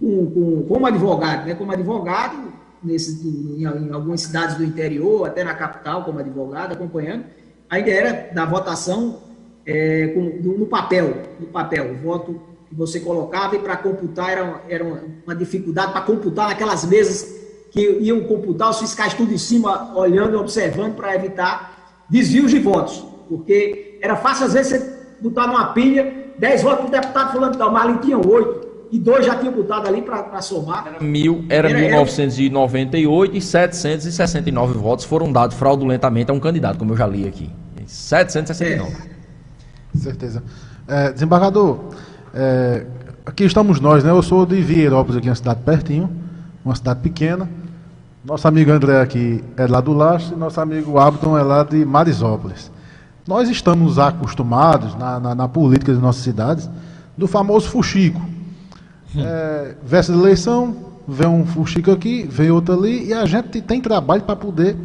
com, com, como advogado, né? Como advogado, nesse, em, em, algumas cidades do interior, até na capital, como advogado, acompanhando, ainda era da votação é, com, no, papel, no papel, o voto que você colocava e para computar era, era uma dificuldade para computar naquelas mesas iam computar os fiscais tudo em cima, olhando e observando para evitar desvios de votos, porque era fácil às vezes você botar numa pilha 10 votos para o deputado falando tal, mas ali tinha 8 e dois já tinham botado ali para somar. Era, mil, era, era 1998 era... e 769 votos foram dados fraudulentamente a um candidato, como eu já li aqui. 769. É. Certeza. É, desembargador, é, aqui estamos nós, né? Eu sou de Vieirópolis, aqui, uma cidade pertinho, uma cidade pequena. Nosso amigo André aqui é lá do Lastro e nosso amigo Abdon é lá de Marisópolis. Nós estamos acostumados, na, na, na política de nossas cidades, do famoso fuxico é, véspera de eleição, vem um fuxico aqui, vem outro ali, e a gente tem trabalho para poder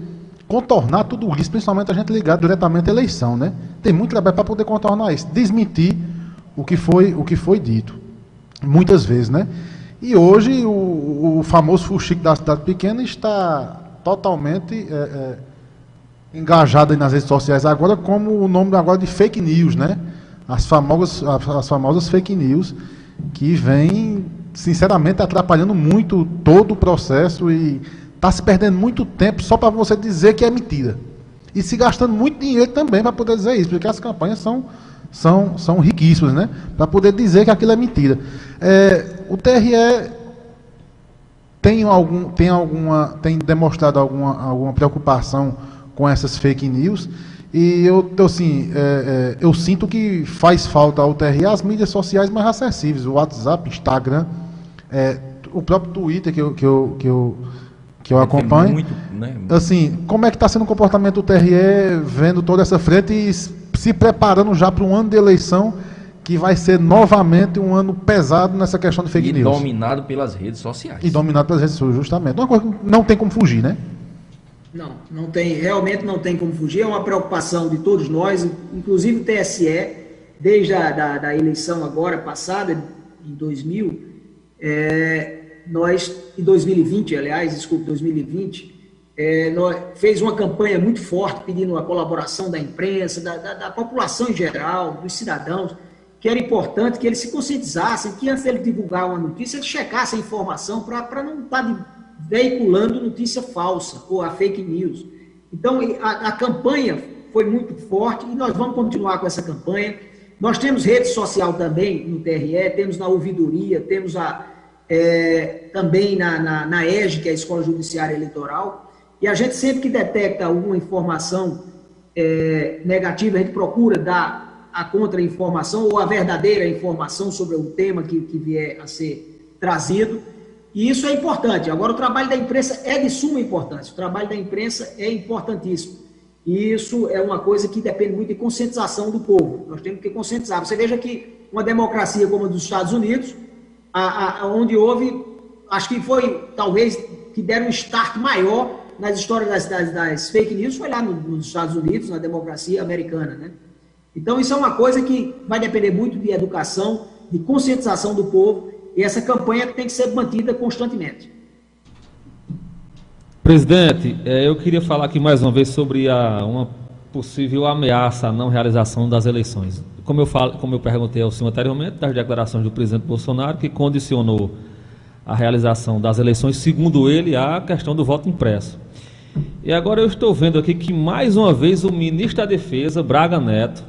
contornar tudo isso, principalmente a gente ligado diretamente à eleição, né? Tem muito trabalho para poder contornar isso, desmentir o que foi, o que foi dito, muitas vezes, né? E hoje o, o famoso fuxico da cidade pequena está totalmente é, é, engajado nas redes sociais agora como o nome agora de fake news, né? As famosas, as famosas fake news que vem, sinceramente, atrapalhando muito todo o processo e está se perdendo muito tempo só para você dizer que é mentira. E se gastando muito dinheiro também para poder dizer isso, porque as campanhas são, são, são riquíssimas, né? Para poder dizer que aquilo é mentira. É, o TRE tem, algum, tem, alguma, tem demonstrado alguma, alguma preocupação com essas fake news. E eu, assim, é, é, eu sinto que faz falta ao TRE as mídias sociais mais acessíveis, o WhatsApp, Instagram, é, o próprio Twitter que eu, que eu, que eu, que eu acompanho. Muito, né? Assim, como é que está sendo o comportamento do TRE vendo toda essa frente e se preparando já para um ano de eleição que vai ser novamente um ano pesado nessa questão de fake e news. E dominado pelas redes sociais. E dominado pelas redes sociais, justamente. Uma coisa que não tem como fugir, né? Não, não tem, realmente não tem como fugir, é uma preocupação de todos nós, inclusive o TSE, desde a da, da eleição agora passada, em 2000, é, nós, em 2020, aliás, desculpe, 2020, é, nós, fez uma campanha muito forte pedindo a colaboração da imprensa, da, da, da, população em geral, dos cidadãos, que era importante que eles se conscientizassem, que antes de ele divulgar uma notícia, ele checasse a informação para não estar tá veiculando notícia falsa ou a fake news. Então, a, a campanha foi muito forte e nós vamos continuar com essa campanha. Nós temos rede social também no TRE, temos na ouvidoria, temos a, é, também na, na, na EGE, que é a Escola Judiciária Eleitoral, e a gente sempre que detecta alguma informação é, negativa, a gente procura dar a contra-informação ou a verdadeira informação sobre o tema que, que vier a ser trazido, e isso é importante. Agora, o trabalho da imprensa é de suma importância, o trabalho da imprensa é importantíssimo. E isso é uma coisa que depende muito de conscientização do povo. Nós temos que conscientizar. Você veja que uma democracia como a dos Estados Unidos, a, a, onde houve, acho que foi talvez que deram um start maior nas histórias das, das, das fake news, foi lá no, nos Estados Unidos, na democracia americana. Né? Então, isso é uma coisa que vai depender muito de educação, de conscientização do povo, e essa campanha tem que ser mantida constantemente. Presidente, é, eu queria falar aqui mais uma vez sobre a, uma possível ameaça à não realização das eleições. Como eu, falo, como eu perguntei ao senhor anteriormente, das declarações do presidente Bolsonaro, que condicionou a realização das eleições, segundo ele, à questão do voto impresso. E agora eu estou vendo aqui que, mais uma vez, o ministro da Defesa, Braga Neto,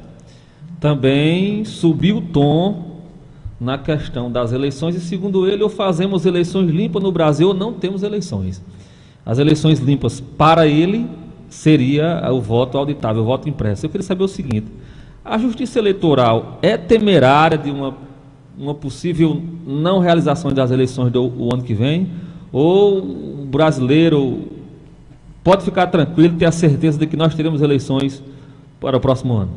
também subiu o tom na questão das eleições, e segundo ele, ou fazemos eleições limpas no Brasil ou não temos eleições. As eleições limpas, para ele, seria o voto auditável, o voto impresso. Eu queria saber o seguinte: a justiça eleitoral é temerária de uma, uma possível não realização das eleições do ano que vem? Ou o brasileiro pode ficar tranquilo ter a certeza de que nós teremos eleições para o próximo ano?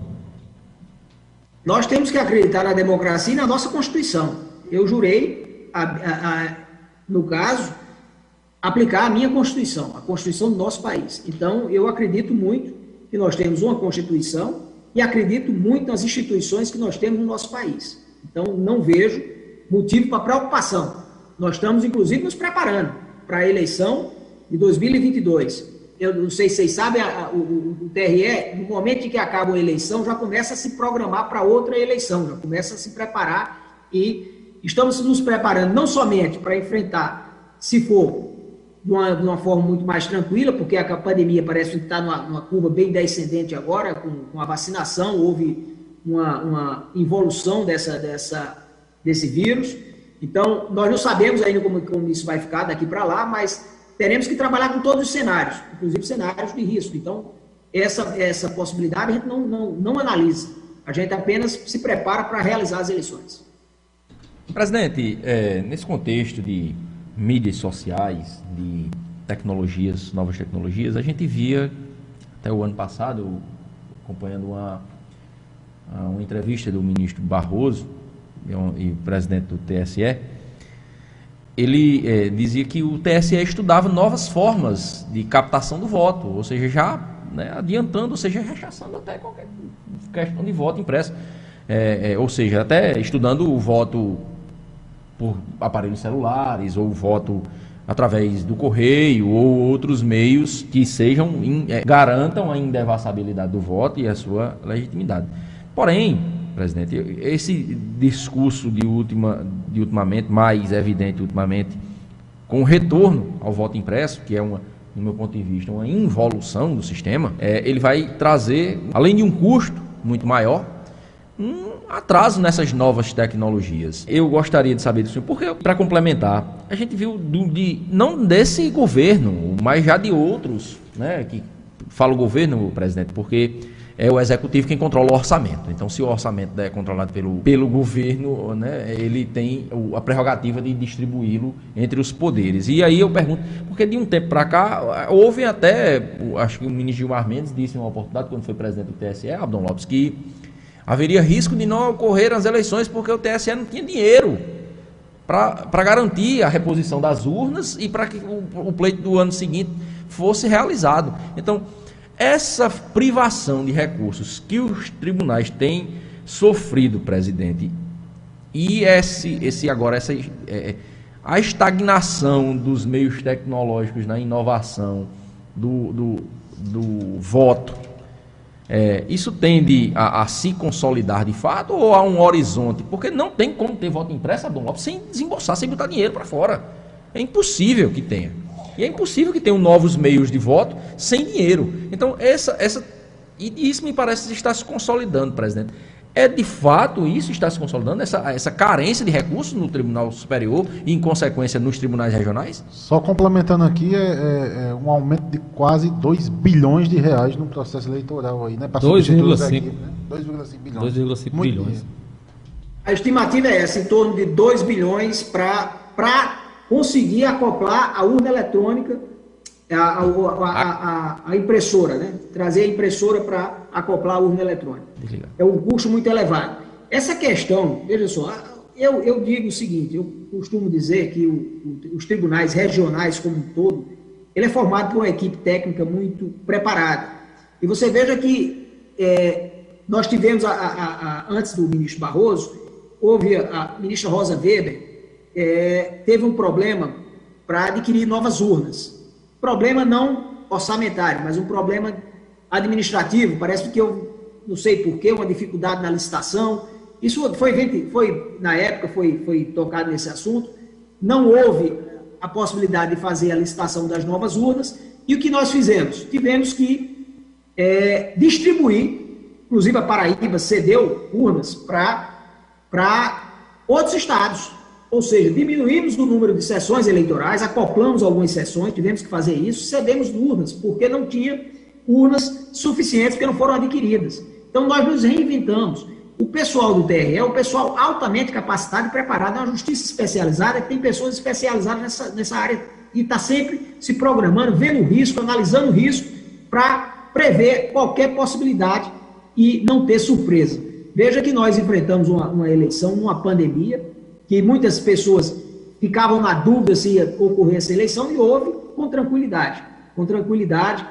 Nós temos que acreditar na democracia e na nossa Constituição. Eu jurei, a, a, a, no caso, aplicar a minha Constituição, a Constituição do nosso país. Então, eu acredito muito que nós temos uma Constituição e acredito muito nas instituições que nós temos no nosso país. Então, não vejo motivo para preocupação. Nós estamos, inclusive, nos preparando para a eleição de 2022. Eu não sei se vocês sabem, a, o, o, TRE, no momento em que acaba a eleição, já começa a se programar para outra eleição, já começa a se preparar e estamos nos preparando não somente para enfrentar, se for de uma, de uma, forma muito mais tranquila, porque a pandemia parece que está numa, numa, curva bem descendente agora, com, com a vacinação, houve uma, uma involução dessa, dessa, desse vírus. Então, nós não sabemos ainda como, como isso vai ficar daqui para lá, mas teremos que trabalhar com todos os cenários, inclusive cenários de risco. Então, essa, essa possibilidade a gente não, não, não analisa. A gente apenas se prepara para realizar as eleições. Presidente, é, nesse contexto de mídias sociais, de tecnologias, novas tecnologias, a gente via, até o ano passado, acompanhando uma, uma entrevista do ministro Barroso e o presidente do TSE, ele é, dizia que o TSE estudava novas formas de captação do voto, ou seja, já né, adiantando, ou seja, rechaçando até qualquer questão de voto impresso. É, é, ou seja, até estudando o voto por aparelhos celulares ou voto através do correio ou outros meios que sejam é, garantam a indevasabilidade do voto e a sua legitimidade. Porém, presidente, esse discurso de última de ultimamente mais evidente ultimamente com o retorno ao voto impresso, que é uma no meu ponto de vista, uma involução do sistema, é, ele vai trazer, além de um custo muito maior, um atraso nessas novas tecnologias. Eu gostaria de saber disso, porque, para complementar, a gente viu do, de, não desse governo, mas já de outros, né, que fala o governo, presidente, porque é o executivo quem controla o orçamento. Então, se o orçamento é controlado pelo, pelo governo, né, ele tem a prerrogativa de distribuí-lo entre os poderes. E aí eu pergunto, porque de um tempo para cá, houve até, acho que o ministro Gilmar Mendes disse em uma oportunidade, quando foi presidente do TSE, Abdon Lopes, que haveria risco de não ocorrer as eleições porque o TSE não tinha dinheiro para garantir a reposição das urnas e para que o, o pleito do ano seguinte fosse realizado. Então, essa privação de recursos que os tribunais têm sofrido, presidente, e esse, esse agora, essa, é, a estagnação dos meios tecnológicos na inovação, do, do, do voto, é, isso tende a, a, se consolidar de fato ou há um horizonte? Porque não tem como ter voto impresso, Dom Lopes, sem desembolsar, sem botar dinheiro para fora. É impossível que tenha. E é impossível que tenham novos meios de voto sem dinheiro. Então, essa, essa, e isso me parece estar se consolidando, presidente. É de fato isso está se consolidando, essa, essa carência de recursos no Tribunal Superior e, em consequência, nos tribunais regionais? Só complementando aqui, é, é, é um aumento de quase 2 bilhões de reais no processo eleitoral aí, né? 2,5 né? bilhões. 2,5 bilhões. A estimativa é essa, em torno de 2 bilhões para conseguir acoplar a urna eletrônica, a, a, a, a impressora, né? trazer a impressora para acoplar a urna eletrônica. É um custo muito elevado. Essa questão, veja só, eu, eu digo o seguinte, eu costumo dizer que o, o, os tribunais regionais como um todo, ele é formado por uma equipe técnica muito preparada. E você veja que é, nós tivemos, antes do ministro Barroso, houve a ministra Rosa Weber, é, teve um problema para adquirir novas urnas. Problema não orçamentário, mas um problema administrativo. Parece que eu não sei porquê, uma dificuldade na licitação. Isso foi, foi na época, foi, foi tocado nesse assunto. Não houve a possibilidade de fazer a licitação das novas urnas. E o que nós fizemos? Tivemos que é, distribuir, inclusive a Paraíba cedeu urnas para outros estados. Ou seja, diminuímos o número de sessões eleitorais, acoplamos algumas sessões, tivemos que fazer isso, cedemos urnas, porque não tinha urnas suficientes, porque não foram adquiridas. Então, nós nos reinventamos. O pessoal do TRE é o pessoal altamente capacitado e preparado, é uma justiça especializada, tem pessoas especializadas nessa, nessa área e está sempre se programando, vendo o risco, analisando o risco, para prever qualquer possibilidade e não ter surpresa. Veja que nós enfrentamos uma, uma eleição, uma pandemia, que muitas pessoas ficavam na dúvida se ia ocorrer essa eleição e houve com tranquilidade, com tranquilidade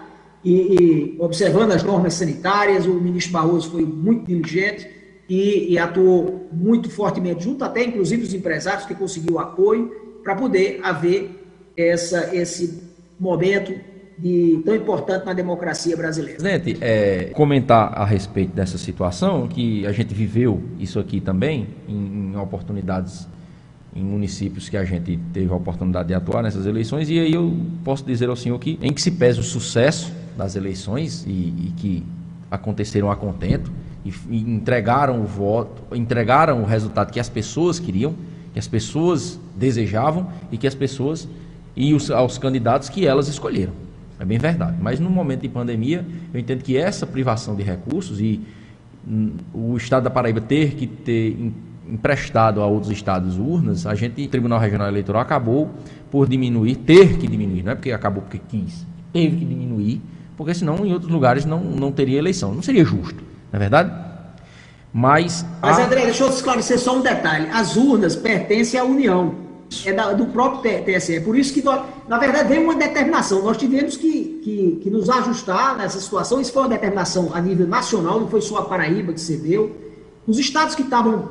e, e observando as normas sanitárias, o ministro Barroso foi muito diligente e, e atuou muito fortemente junto até inclusive os empresários que conseguiu apoio para poder haver essa, esse momento de, tão importante na democracia brasileira. Presidente, é, comentar a respeito dessa situação, que a gente viveu isso aqui também, em, em oportunidades em municípios que a gente teve a oportunidade de atuar nessas eleições, e aí eu posso dizer ao senhor que, em que se pese o sucesso das eleições e, e que aconteceram a contento, e, e entregaram o voto, entregaram o resultado que as pessoas queriam, que as pessoas desejavam e que as pessoas e os, aos candidatos que elas escolheram. É bem verdade. Mas no momento de pandemia, eu entendo que essa privação de recursos e hum, o Estado da Paraíba ter que ter emprestado a outros estados urnas, a gente, o Tribunal Regional Eleitoral, acabou por diminuir, ter que diminuir, não é porque acabou porque quis, teve que diminuir, porque senão em outros lugares não, não teria eleição. Não seria justo, não é verdade? Mas. Mas, a... André, deixa eu esclarecer só um detalhe. As urnas pertencem à União é da, do próprio TSE. É por isso que, nós, na verdade, veio uma determinação. Nós tivemos que, que, que, nos ajustar nessa situação. Isso foi uma determinação a nível nacional, não foi só a Paraíba que cedeu. Os estados que estavam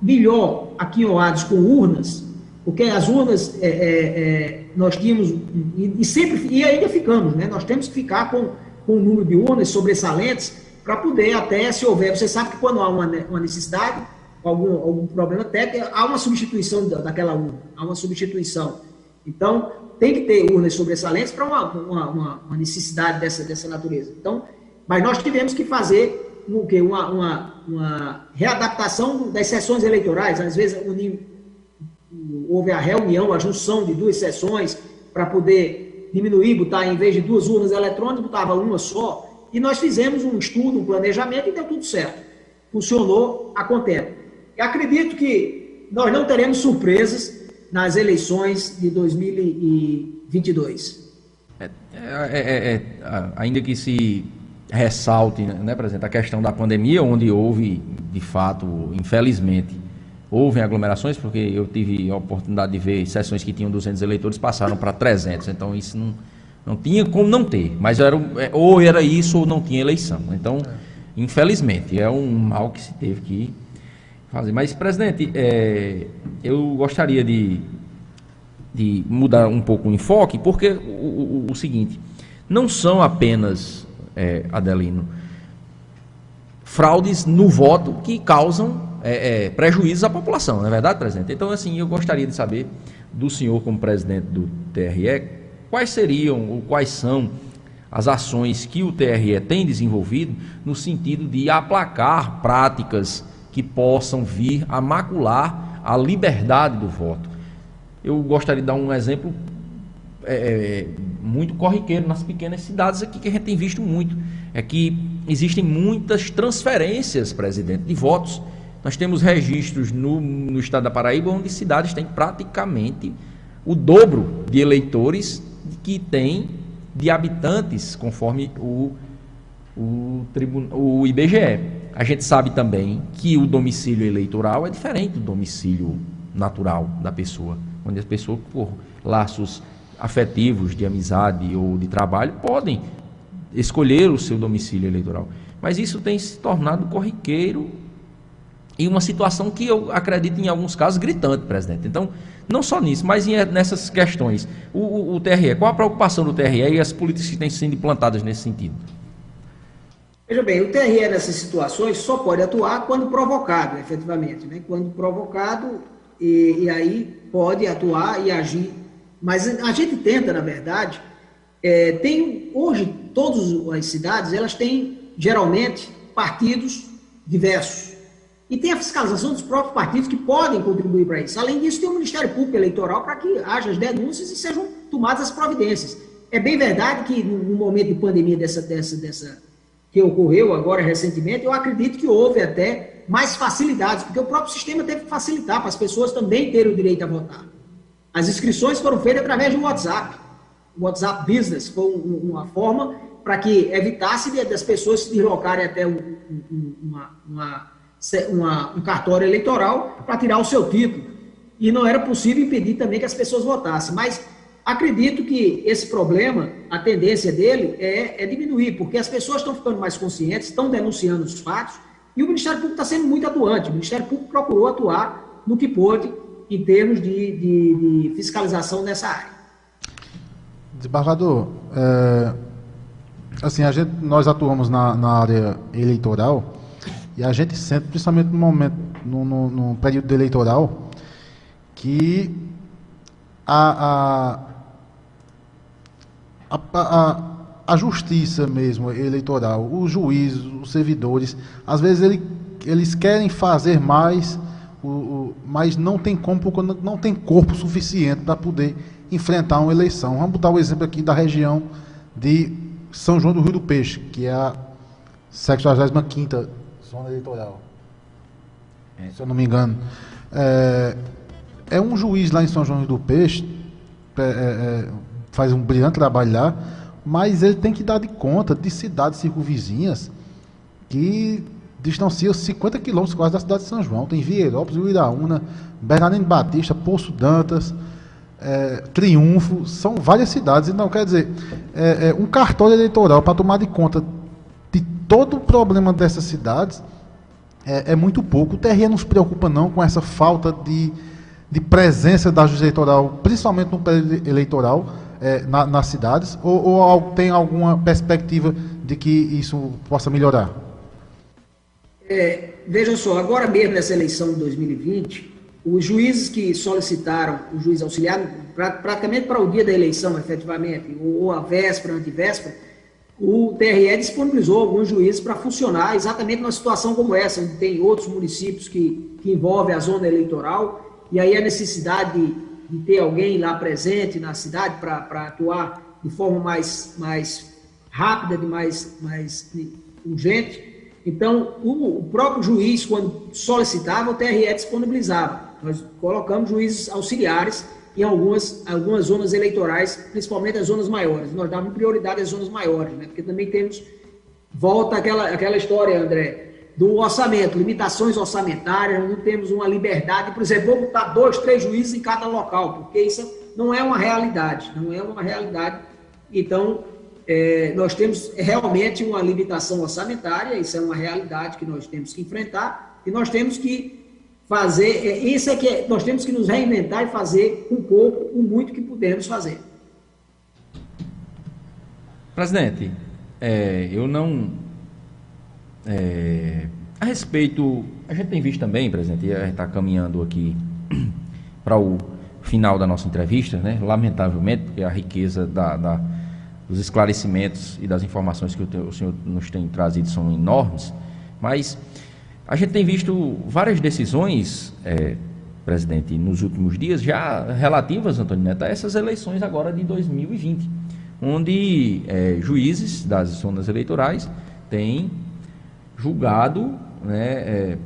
melhor aquinhoados com urnas, porque as urnas é, é, é, nós tínhamos, e, e, sempre, e ainda ficamos, né? nós temos que ficar com, com um número de urnas sobressalentes para poder até, se houver, você sabe que quando há uma, uma necessidade, algum, algum problema técnico, há uma substituição daquela urna, há uma substituição. Então, tem que ter urnas sobressalentes para uma, uma, uma, necessidade dessa, dessa natureza. Então, mas nós tivemos que fazer o quê? Uma, uma, uma readaptação das sessões eleitorais. Às vezes houve a reunião, a junção de duas sessões para poder diminuir, botar em vez de duas urnas eletrônicas, botava uma só. E nós fizemos um estudo, um planejamento e deu tudo certo. Funcionou a contento. Eu acredito que nós não teremos surpresas nas eleições de 2022. É, é, é, é, ainda que se ressalte, né, presidente, a questão da pandemia, onde houve, de fato, infelizmente, houve aglomerações, porque eu tive a oportunidade de ver sessões que tinham 200 eleitores, passaram para 300, então isso não, não tinha como não ter, mas era, é, ou era isso ou não tinha eleição. Então, infelizmente, é um mal que se teve que fazer. Mas, presidente, é, eu gostaria de, de mudar um pouco o enfoque, porque o, o, o seguinte, não são apenas, é, Adelino, fraudes no voto que causam é, é, prejuízos à população, não é verdade, presidente? Então, assim, eu gostaria de saber do senhor, como presidente do TRE, quais seriam ou quais são as ações que o TRE tem desenvolvido no sentido de aplacar práticas que possam vir a macular a liberdade do voto. Eu gostaria de dar um exemplo é, é, muito corriqueiro nas pequenas cidades aqui que a gente tem visto muito. É que existem muitas transferências, presidente, de votos. Nós temos registros no, no estado da Paraíba onde cidades têm praticamente o dobro de eleitores que tem de habitantes, conforme o, o, o IBGE. A gente sabe também que o domicílio eleitoral é diferente do domicílio natural da pessoa, onde as pessoas, por laços afetivos, de amizade ou de trabalho, podem escolher o seu domicílio eleitoral. Mas isso tem se tornado corriqueiro e uma situação que eu acredito em alguns casos gritante, presidente. Então, não só nisso, mas nessas questões. O, o, o TRE, qual a preocupação do TRE e as políticas que têm sido implantadas nesse sentido? Veja bem, o TRE nessas situações só pode atuar quando provocado, efetivamente. Né? Quando provocado, e, e aí pode atuar e agir. Mas a gente tenta, na verdade, é, tem hoje todas as cidades elas têm geralmente partidos diversos e tem a fiscalização dos próprios partidos que podem contribuir para isso. Além disso, tem o Ministério Público Eleitoral para que haja as denúncias e sejam tomadas as providências. É bem verdade que no momento de pandemia dessa, dessa, dessa que ocorreu agora recentemente, eu acredito que houve até mais facilidades, porque o próprio sistema teve que facilitar para as pessoas também terem o direito a votar. As inscrições foram feitas através do WhatsApp. O WhatsApp Business foi uma forma para que evitasse das pessoas se deslocarem até uma, uma, uma, um cartório eleitoral para tirar o seu título. E não era possível impedir também que as pessoas votassem. Mas Acredito que esse problema, a tendência dele é, é diminuir, porque as pessoas estão ficando mais conscientes, estão denunciando os fatos, e o Ministério Público está sendo muito atuante. O Ministério Público procurou atuar no que pôde em termos de, de, de fiscalização nessa área. Desembargador, é, assim, a gente, nós atuamos na, na, área eleitoral e a gente sente, principalmente no momento, no, no, no período eleitoral, que a, a a, a, justiça mesmo eleitoral, os juízes, os servidores, às vezes ele, eles querem fazer mais, o, o, mas não tem como, não tem corpo suficiente para poder enfrentar uma eleição. Vamos botar o exemplo aqui da região de São João do Rio do Peixe, que é a 65 zona eleitoral. É. Se eu não me engano. É, é, um juiz lá em São João do Peixe, é, é, é faz um brilhante trabalho lá, mas ele tem que dar de conta de cidades circunvizinhas que distanciam 50 quilômetros quase da cidade de São João. Tem Vieirópolis, Uiraúna, Bernardino Batista, Poço Dantas, é, Triunfo, são várias cidades. Então, quer dizer, é, é um cartório eleitoral para tomar de conta todo o problema dessas cidades é, é muito pouco. O TRE não se preocupa não com essa falta de, de presença da justiça eleitoral, principalmente no período eleitoral, é, na, nas cidades? Ou, ou, tem alguma perspectiva de que isso possa melhorar? É, veja só, agora mesmo nessa eleição de 2020, os juízes que solicitaram o juiz auxiliar, praticamente para o dia da eleição, efetivamente, ou a véspera, antivéspera, o TRE disponibilizou alguns juízes para funcionar exatamente numa situação como essa, onde tem outros municípios que, que envolvem a zona eleitoral, e aí a necessidade de, de ter alguém lá presente na cidade para atuar de forma mais, mais rápida, de mais, mais urgente. Então, o, o próprio juiz, quando solicitava, o TRE disponibilizava. Nós colocamos juízes auxiliares em algumas, algumas zonas eleitorais, principalmente as zonas maiores. Nós damos prioridade às zonas maiores, né? porque também temos, volta aquela, aquela história, André, do orçamento, limitações orçamentárias, não temos uma liberdade, por exemplo, vou botar dois, três juízes em cada local, porque isso não é uma realidade, não é uma realidade. Então, é, nós temos realmente uma limitação orçamentária, isso é uma realidade que nós temos que enfrentar, e nós temos que fazer, é, isso é que é, nós temos que nos reinventar e fazer um pouco, o um muito que pudermos fazer. Presidente, é, eu não. É, a respeito. A gente tem visto também, presidente, a gente está caminhando aqui para o final da nossa entrevista, né? Lamentavelmente, porque a riqueza da, da, dos esclarecimentos e das informações que o, o senhor nos tem trazido são enormes, mas a gente tem visto várias decisões, é, presidente, nos últimos dias, já relativas, Antônio Neto, a essas eleições agora de 2020, onde é, juízes das zonas eleitorais têm julgado, né, é,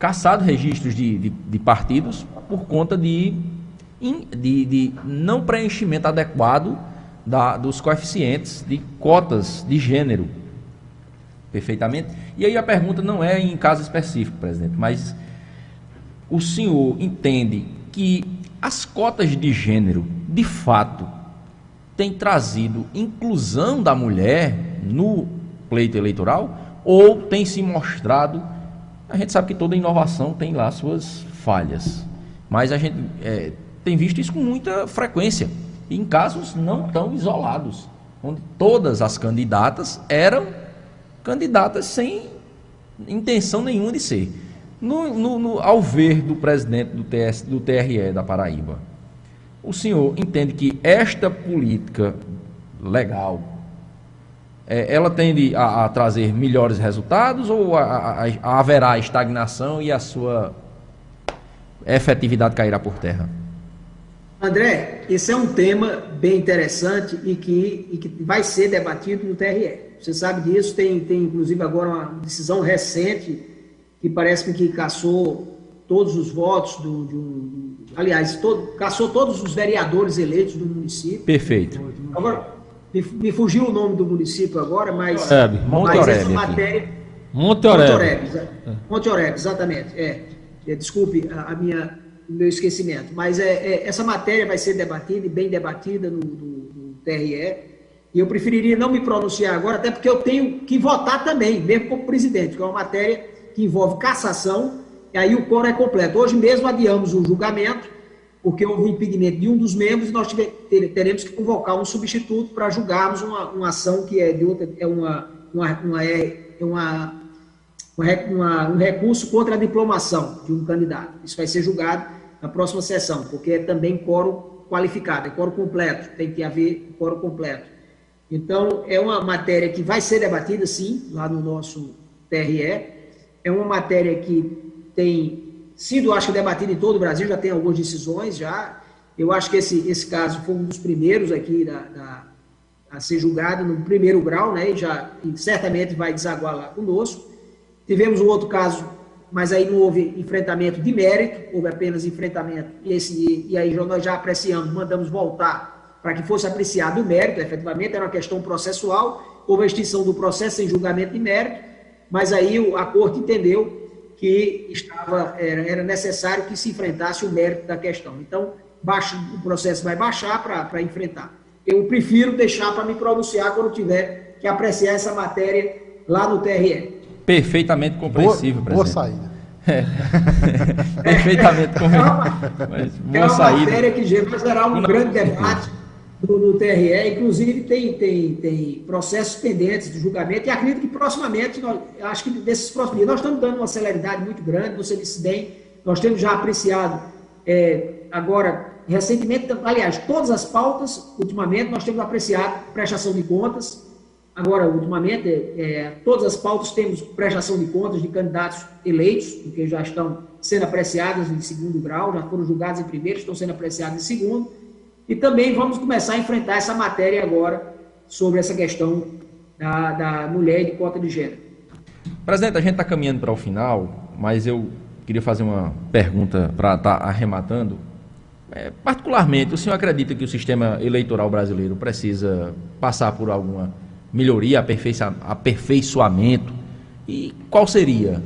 caçado registros de, de, de, partidos por conta de, de, de não preenchimento adequado da, dos coeficientes de cotas de gênero perfeitamente. E aí a pergunta não é em caso específico, presidente, mas o senhor entende que as cotas de gênero, de fato, têm trazido inclusão da mulher no pleito eleitoral ou tem se mostrado. A gente sabe que toda inovação tem lá suas falhas, mas a gente é, tem visto isso com muita frequência, em casos não tão isolados, onde todas as candidatas eram candidatas sem intenção nenhuma de ser. No, no, no, ao ver do presidente do, TS, do TRE da Paraíba, o senhor entende que esta política legal é, ela tende a, a, trazer melhores resultados ou a, a, haverá estagnação e a sua efetividade cairá por terra? André, esse é um tema bem interessante e que, e que vai ser debatido no TRE. Você sabe disso, tem, tem inclusive agora uma decisão recente que parece que caçou todos os votos do, do aliás, todo, caçou todos os vereadores eleitos do município. Perfeito. Agora, me, me fugiu o nome do município agora, mas, Oreb, Monte mas essa matéria... Monte Oreb. Monte Oreb, exatamente. É. é desculpe a, a minha, o meu esquecimento. Mas é, é, essa matéria vai ser debatida e bem debatida no, no, no TRE. E eu preferiria não me pronunciar agora, até porque eu tenho que votar também, mesmo como presidente, que é uma matéria que envolve cassação, e aí o coro é completo. Hoje mesmo adiamos o julgamento, porque houve impedimento de um dos membros e nós teremos que convocar um substituto para julgarmos uma, uma ação que é de outra, é uma, uma, uma é, é uma, uma, um recurso contra a diplomação de um candidato. Isso vai ser julgado na próxima sessão, porque é também coro qualificado, é coro completo, tem que haver coro completo. Então, é uma matéria que vai ser debatida, sim, lá no nosso TRE. É uma matéria que tem sido, acho que, debatida em todo o Brasil, já tem algumas decisões já. Eu acho que esse, esse caso foi um dos primeiros aqui da, da a ser julgado no primeiro grau, né? E, já, e certamente vai desaguar lá conosco. Tivemos um outro caso, mas aí não houve enfrentamento de mérito, houve apenas enfrentamento, e, esse, e aí nós já apreciamos, mandamos voltar para que fosse apreciado o mérito, efetivamente, era uma questão processual, houve a extinção do processo sem julgamento de mérito, mas aí a corte entendeu que estava, era, era necessário que se enfrentasse o mérito da questão. Então, baixo, o processo vai baixar para enfrentar. Eu prefiro deixar para me pronunciar quando tiver que apreciar essa matéria lá no TRE. Perfeitamente compreensível, boa, presidente. Boa saída. É. Perfeitamente compreensível. É uma, é uma matéria que vai gerar um grande debate no, no, TRE, inclusive tem, tem, tem processos pendentes de julgamento, e acredito que proximamente, nós, acho que nesses próximos dias, nós estamos dando uma celeridade muito grande, você disse bem, Nós temos já apreciado é, agora, recentemente, aliás, todas as pautas, ultimamente, nós temos apreciado prestação de contas. Agora, ultimamente, é, todas as pautas temos prestação de contas de candidatos eleitos, porque já estão sendo apreciadas em segundo grau, já foram julgados em primeiro, estão sendo apreciados em segundo. E também vamos começar a enfrentar essa matéria agora sobre essa questão da, da mulher e de cota de gênero. Presidente, a gente está caminhando para o final, mas eu queria fazer uma pergunta para estar tá arrematando. É, particularmente, o senhor acredita que o sistema eleitoral brasileiro precisa passar por alguma melhoria, aperfeiçoa, aperfeiçoamento? E qual seria?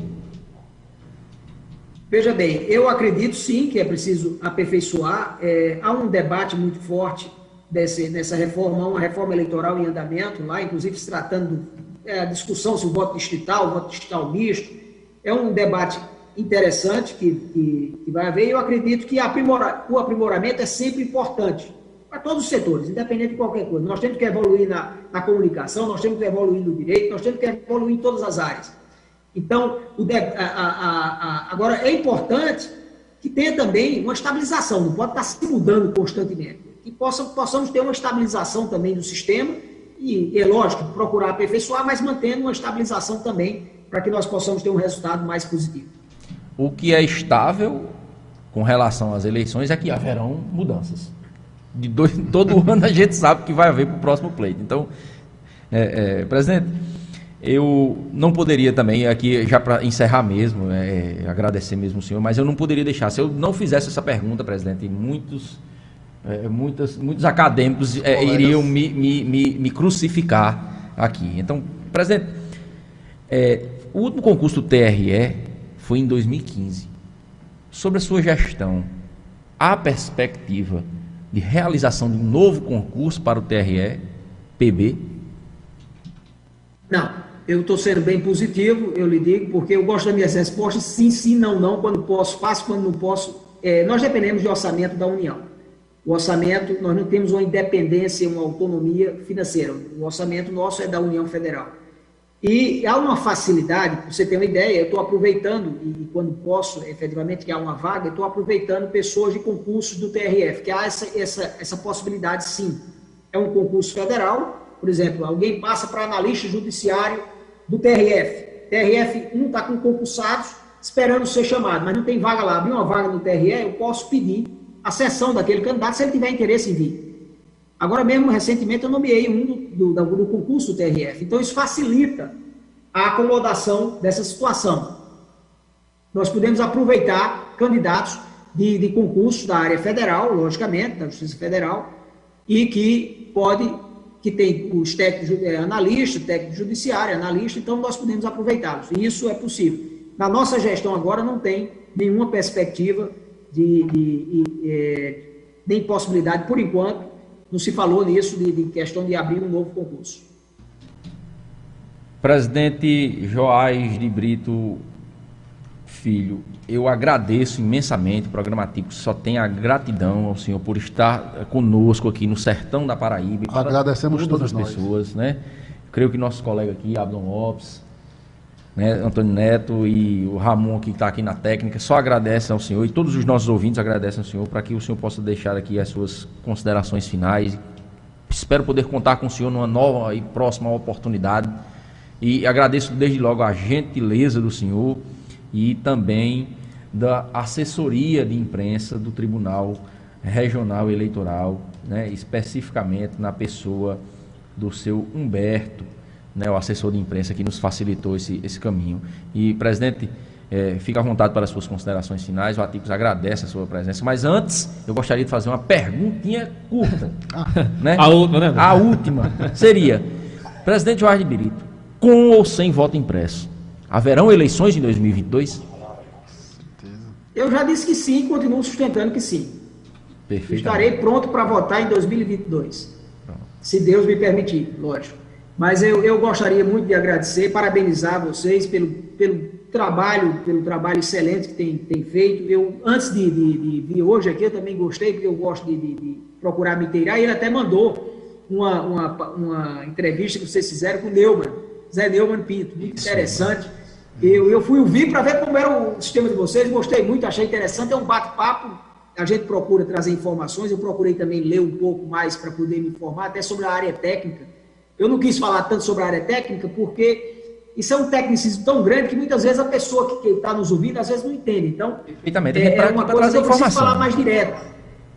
Veja bem, eu acredito sim que é preciso aperfeiçoar. É, há um debate muito forte desse, nessa reforma, uma reforma eleitoral em andamento, lá, inclusive se tratando é, a discussão se o voto distrital, o voto distrital misto. É um debate interessante que, que, que vai haver, e eu acredito que aprimora, o aprimoramento é sempre importante para todos os setores, independente de qualquer coisa. Nós temos que evoluir na, na comunicação, nós temos que evoluir no direito, nós temos que evoluir em todas as áreas. Então, o, a, a, a, agora, é importante que tenha também uma estabilização, não pode estar se mudando constantemente. Que possa, possamos ter uma estabilização também do sistema e, é lógico, procurar aperfeiçoar, mas mantendo uma estabilização também para que nós possamos ter um resultado mais positivo. O que é estável com relação às eleições é que haverão mudanças. De dois, todo ano a gente sabe que vai haver para o próximo pleito. Então, é, é, presidente, eu não poderia também, aqui já para encerrar mesmo, é, agradecer mesmo o senhor, mas eu não poderia deixar, se eu não fizesse essa pergunta, presidente, muitos, é, muitos, muitos acadêmicos é, iriam me, me, me, me, crucificar aqui. Então, presidente, é, o último concurso do TRE foi em 2015. Sobre a sua gestão, há perspectiva de realização de um novo concurso para o TRE PB? Não, eu estou sendo bem positivo, eu lhe digo, porque eu gosto das minhas respostas sim, sim, não, não, quando posso, faço, quando não posso. É, nós dependemos do orçamento da União. O orçamento, nós não temos uma independência, uma autonomia financeira. O orçamento nosso é da União Federal. E há uma facilidade, para você ter uma ideia, eu estou aproveitando, e quando posso, efetivamente, que há uma vaga, estou aproveitando pessoas de concursos do TRF, que há essa, essa, essa possibilidade sim. É um concurso federal, por exemplo, alguém passa para analista judiciário do TRF. TRF 1 está com concursados esperando ser chamado, mas não tem vaga lá. Abrir uma vaga no TRE, eu posso pedir a sessão daquele candidato se ele tiver interesse em vir. Agora mesmo, recentemente, eu nomeei um do, do, do concurso do TRF. Então, isso facilita a acomodação dessa situação. Nós podemos aproveitar candidatos de, de concurso da área federal, logicamente, da Justiça Federal, e que pode, que tem os técnicos é, analistas, técnico judiciário, analista, então nós podemos aproveitá-los. E isso é possível. Na nossa gestão agora não tem nenhuma perspectiva de, de, de é, nem possibilidade, por enquanto, não se falou nisso, de, de questão de abrir um novo concurso. Presidente Joás de Brito Filho, eu agradeço imensamente, o programa Tipo só tem a gratidão ao senhor por estar conosco aqui no sertão da Paraíba. Agradecemos todas, todas as pessoas, né? creio que nosso colega aqui, Abdon Lopes, né, Antônio Neto e o Ramon que está aqui na técnica, só agradecem ao senhor e todos os nossos ouvintes agradecem ao senhor para que o senhor possa deixar aqui as suas considerações finais. Espero poder contar com o senhor numa nova e próxima oportunidade. E agradeço desde logo a gentileza do senhor e também da assessoria de imprensa do Tribunal Regional Eleitoral, né, especificamente na pessoa do seu Humberto né, o assessor de imprensa que nos facilitou esse, esse caminho. E, presidente, é, fica à vontade para as suas considerações finais. O Aticos agradece a sua presença. Mas antes, eu gostaria de fazer uma perguntinha curta. Ah, né? A última, né? A última seria: presidente Jorge Birito, com ou sem voto impresso, haverão eleições em 2022? Eu já disse que sim, continuo sustentando que sim. Estarei pronto para votar em 2022. Pronto. Se Deus me permitir, lógico. Mas eu, eu gostaria muito de agradecer, parabenizar vocês pelo, pelo trabalho, pelo trabalho excelente que tem, tem feito. Eu, antes de, de, de vir hoje aqui, eu também gostei, porque eu gosto de, de, de procurar me inteirar. E ele até mandou uma, uma, uma entrevista que vocês fizeram com o Neumann, Zé Neumann Pinto, muito interessante. Eu, eu fui ouvir para ver como era o sistema de vocês, gostei muito, achei interessante, é um bate-papo, a gente procura trazer informações, eu procurei também ler um pouco mais para poder me informar, até sobre a área técnica. Eu não quis falar tanto sobre a área técnica, porque isso é um tecnicismo tão grande que muitas vezes a pessoa que está nos ouvindo, às vezes não entende. Então, é, é uma coisa que eu preciso falar mais direto,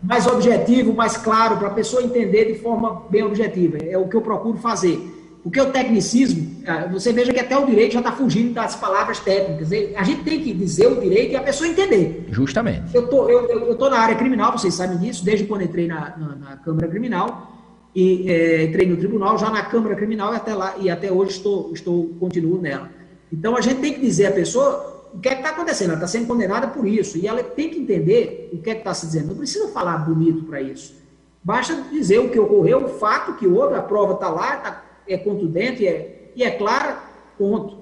mais objetivo, mais claro, para a pessoa entender de forma bem objetiva. É o que eu procuro fazer. Porque o tecnicismo, ah, você veja que até o direito já está fugindo das palavras técnicas. A gente tem que dizer o direito e a pessoa entender. Justamente. Eu tô, eu, eu tô na área criminal, vocês sabem disso, desde quando entrei na, na, na Câmara Criminal e é, entrei no tribunal, já na Câmara Criminal e até lá e até hoje estou, estou continuo nela. Então a gente tem que dizer à pessoa o que é que está acontecendo. Ela está sendo condenada por isso e ela tem que entender o que é que está se dizendo. Não precisa falar bonito para isso. Basta dizer o que ocorreu, o fato que houve, a prova está lá, tá, é contundente é, e é clara, ponto.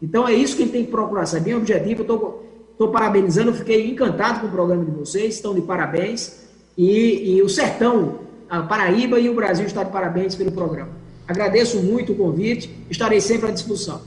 Então é isso que a gente tem que procurar, é bem objetivo. Estou parabenizando, fiquei encantado com o programa de vocês, estão de parabéns. E, e o Sertão a Paraíba e o Brasil está de parabéns pelo programa. Agradeço muito o convite, estarei sempre à disposição.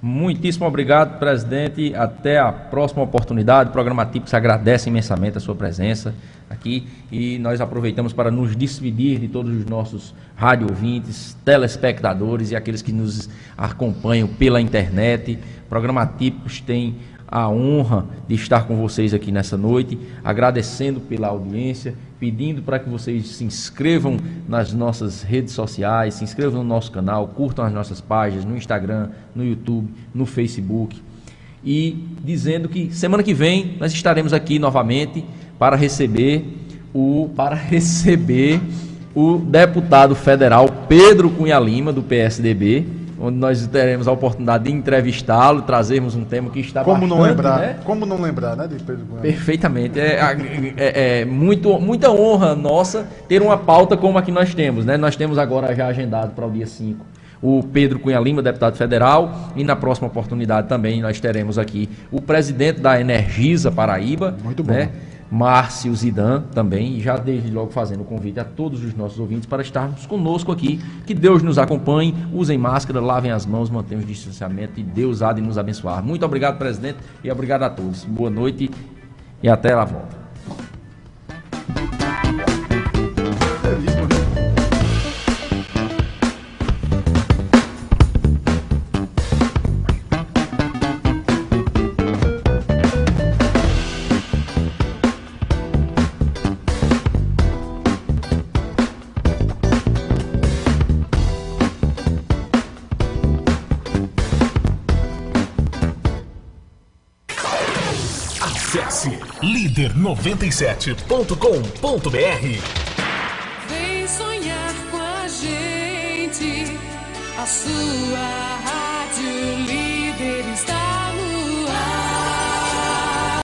Muitíssimo obrigado, presidente. Até a próxima oportunidade. O programa Típico agradece imensamente a sua presença aqui e nós aproveitamos para nos despedir de todos os nossos rádio ouvintes, telespectadores e aqueles que nos acompanham pela internet. O programa Típicos tem a honra de estar com vocês aqui nessa noite, agradecendo pela audiência, pedindo para que vocês se inscrevam nas nossas redes sociais, se inscrevam no nosso canal, curtam as nossas páginas no Instagram, no YouTube, no Facebook. E dizendo que semana que vem nós estaremos aqui novamente para receber o para receber o deputado federal Pedro Cunha Lima do PSDB onde nós teremos a oportunidade de entrevistá-lo, trazermos um tema que está como bastante, não lembrar, né? como não lembrar, né, de Pedro? Perfeitamente, é, é, é, muito, muita honra nossa ter uma pauta como a que nós temos, né? Nós temos agora já agendado para o dia 5 o Pedro Cunha Lima, deputado federal, e na próxima oportunidade também nós teremos aqui o presidente da Energisa Paraíba, muito bom. Né? Márcio Zidan também, e já desde logo fazendo o convite a todos os nossos ouvintes para estarmos conosco aqui. Que Deus nos acompanhe, usem máscara, lavem as mãos, mantenham o distanciamento e Deus há de nos abençoar. Muito obrigado, presidente, e obrigado a todos. Boa noite e até a volta. líder97.com.br. Vem sonhar com a gente, a sua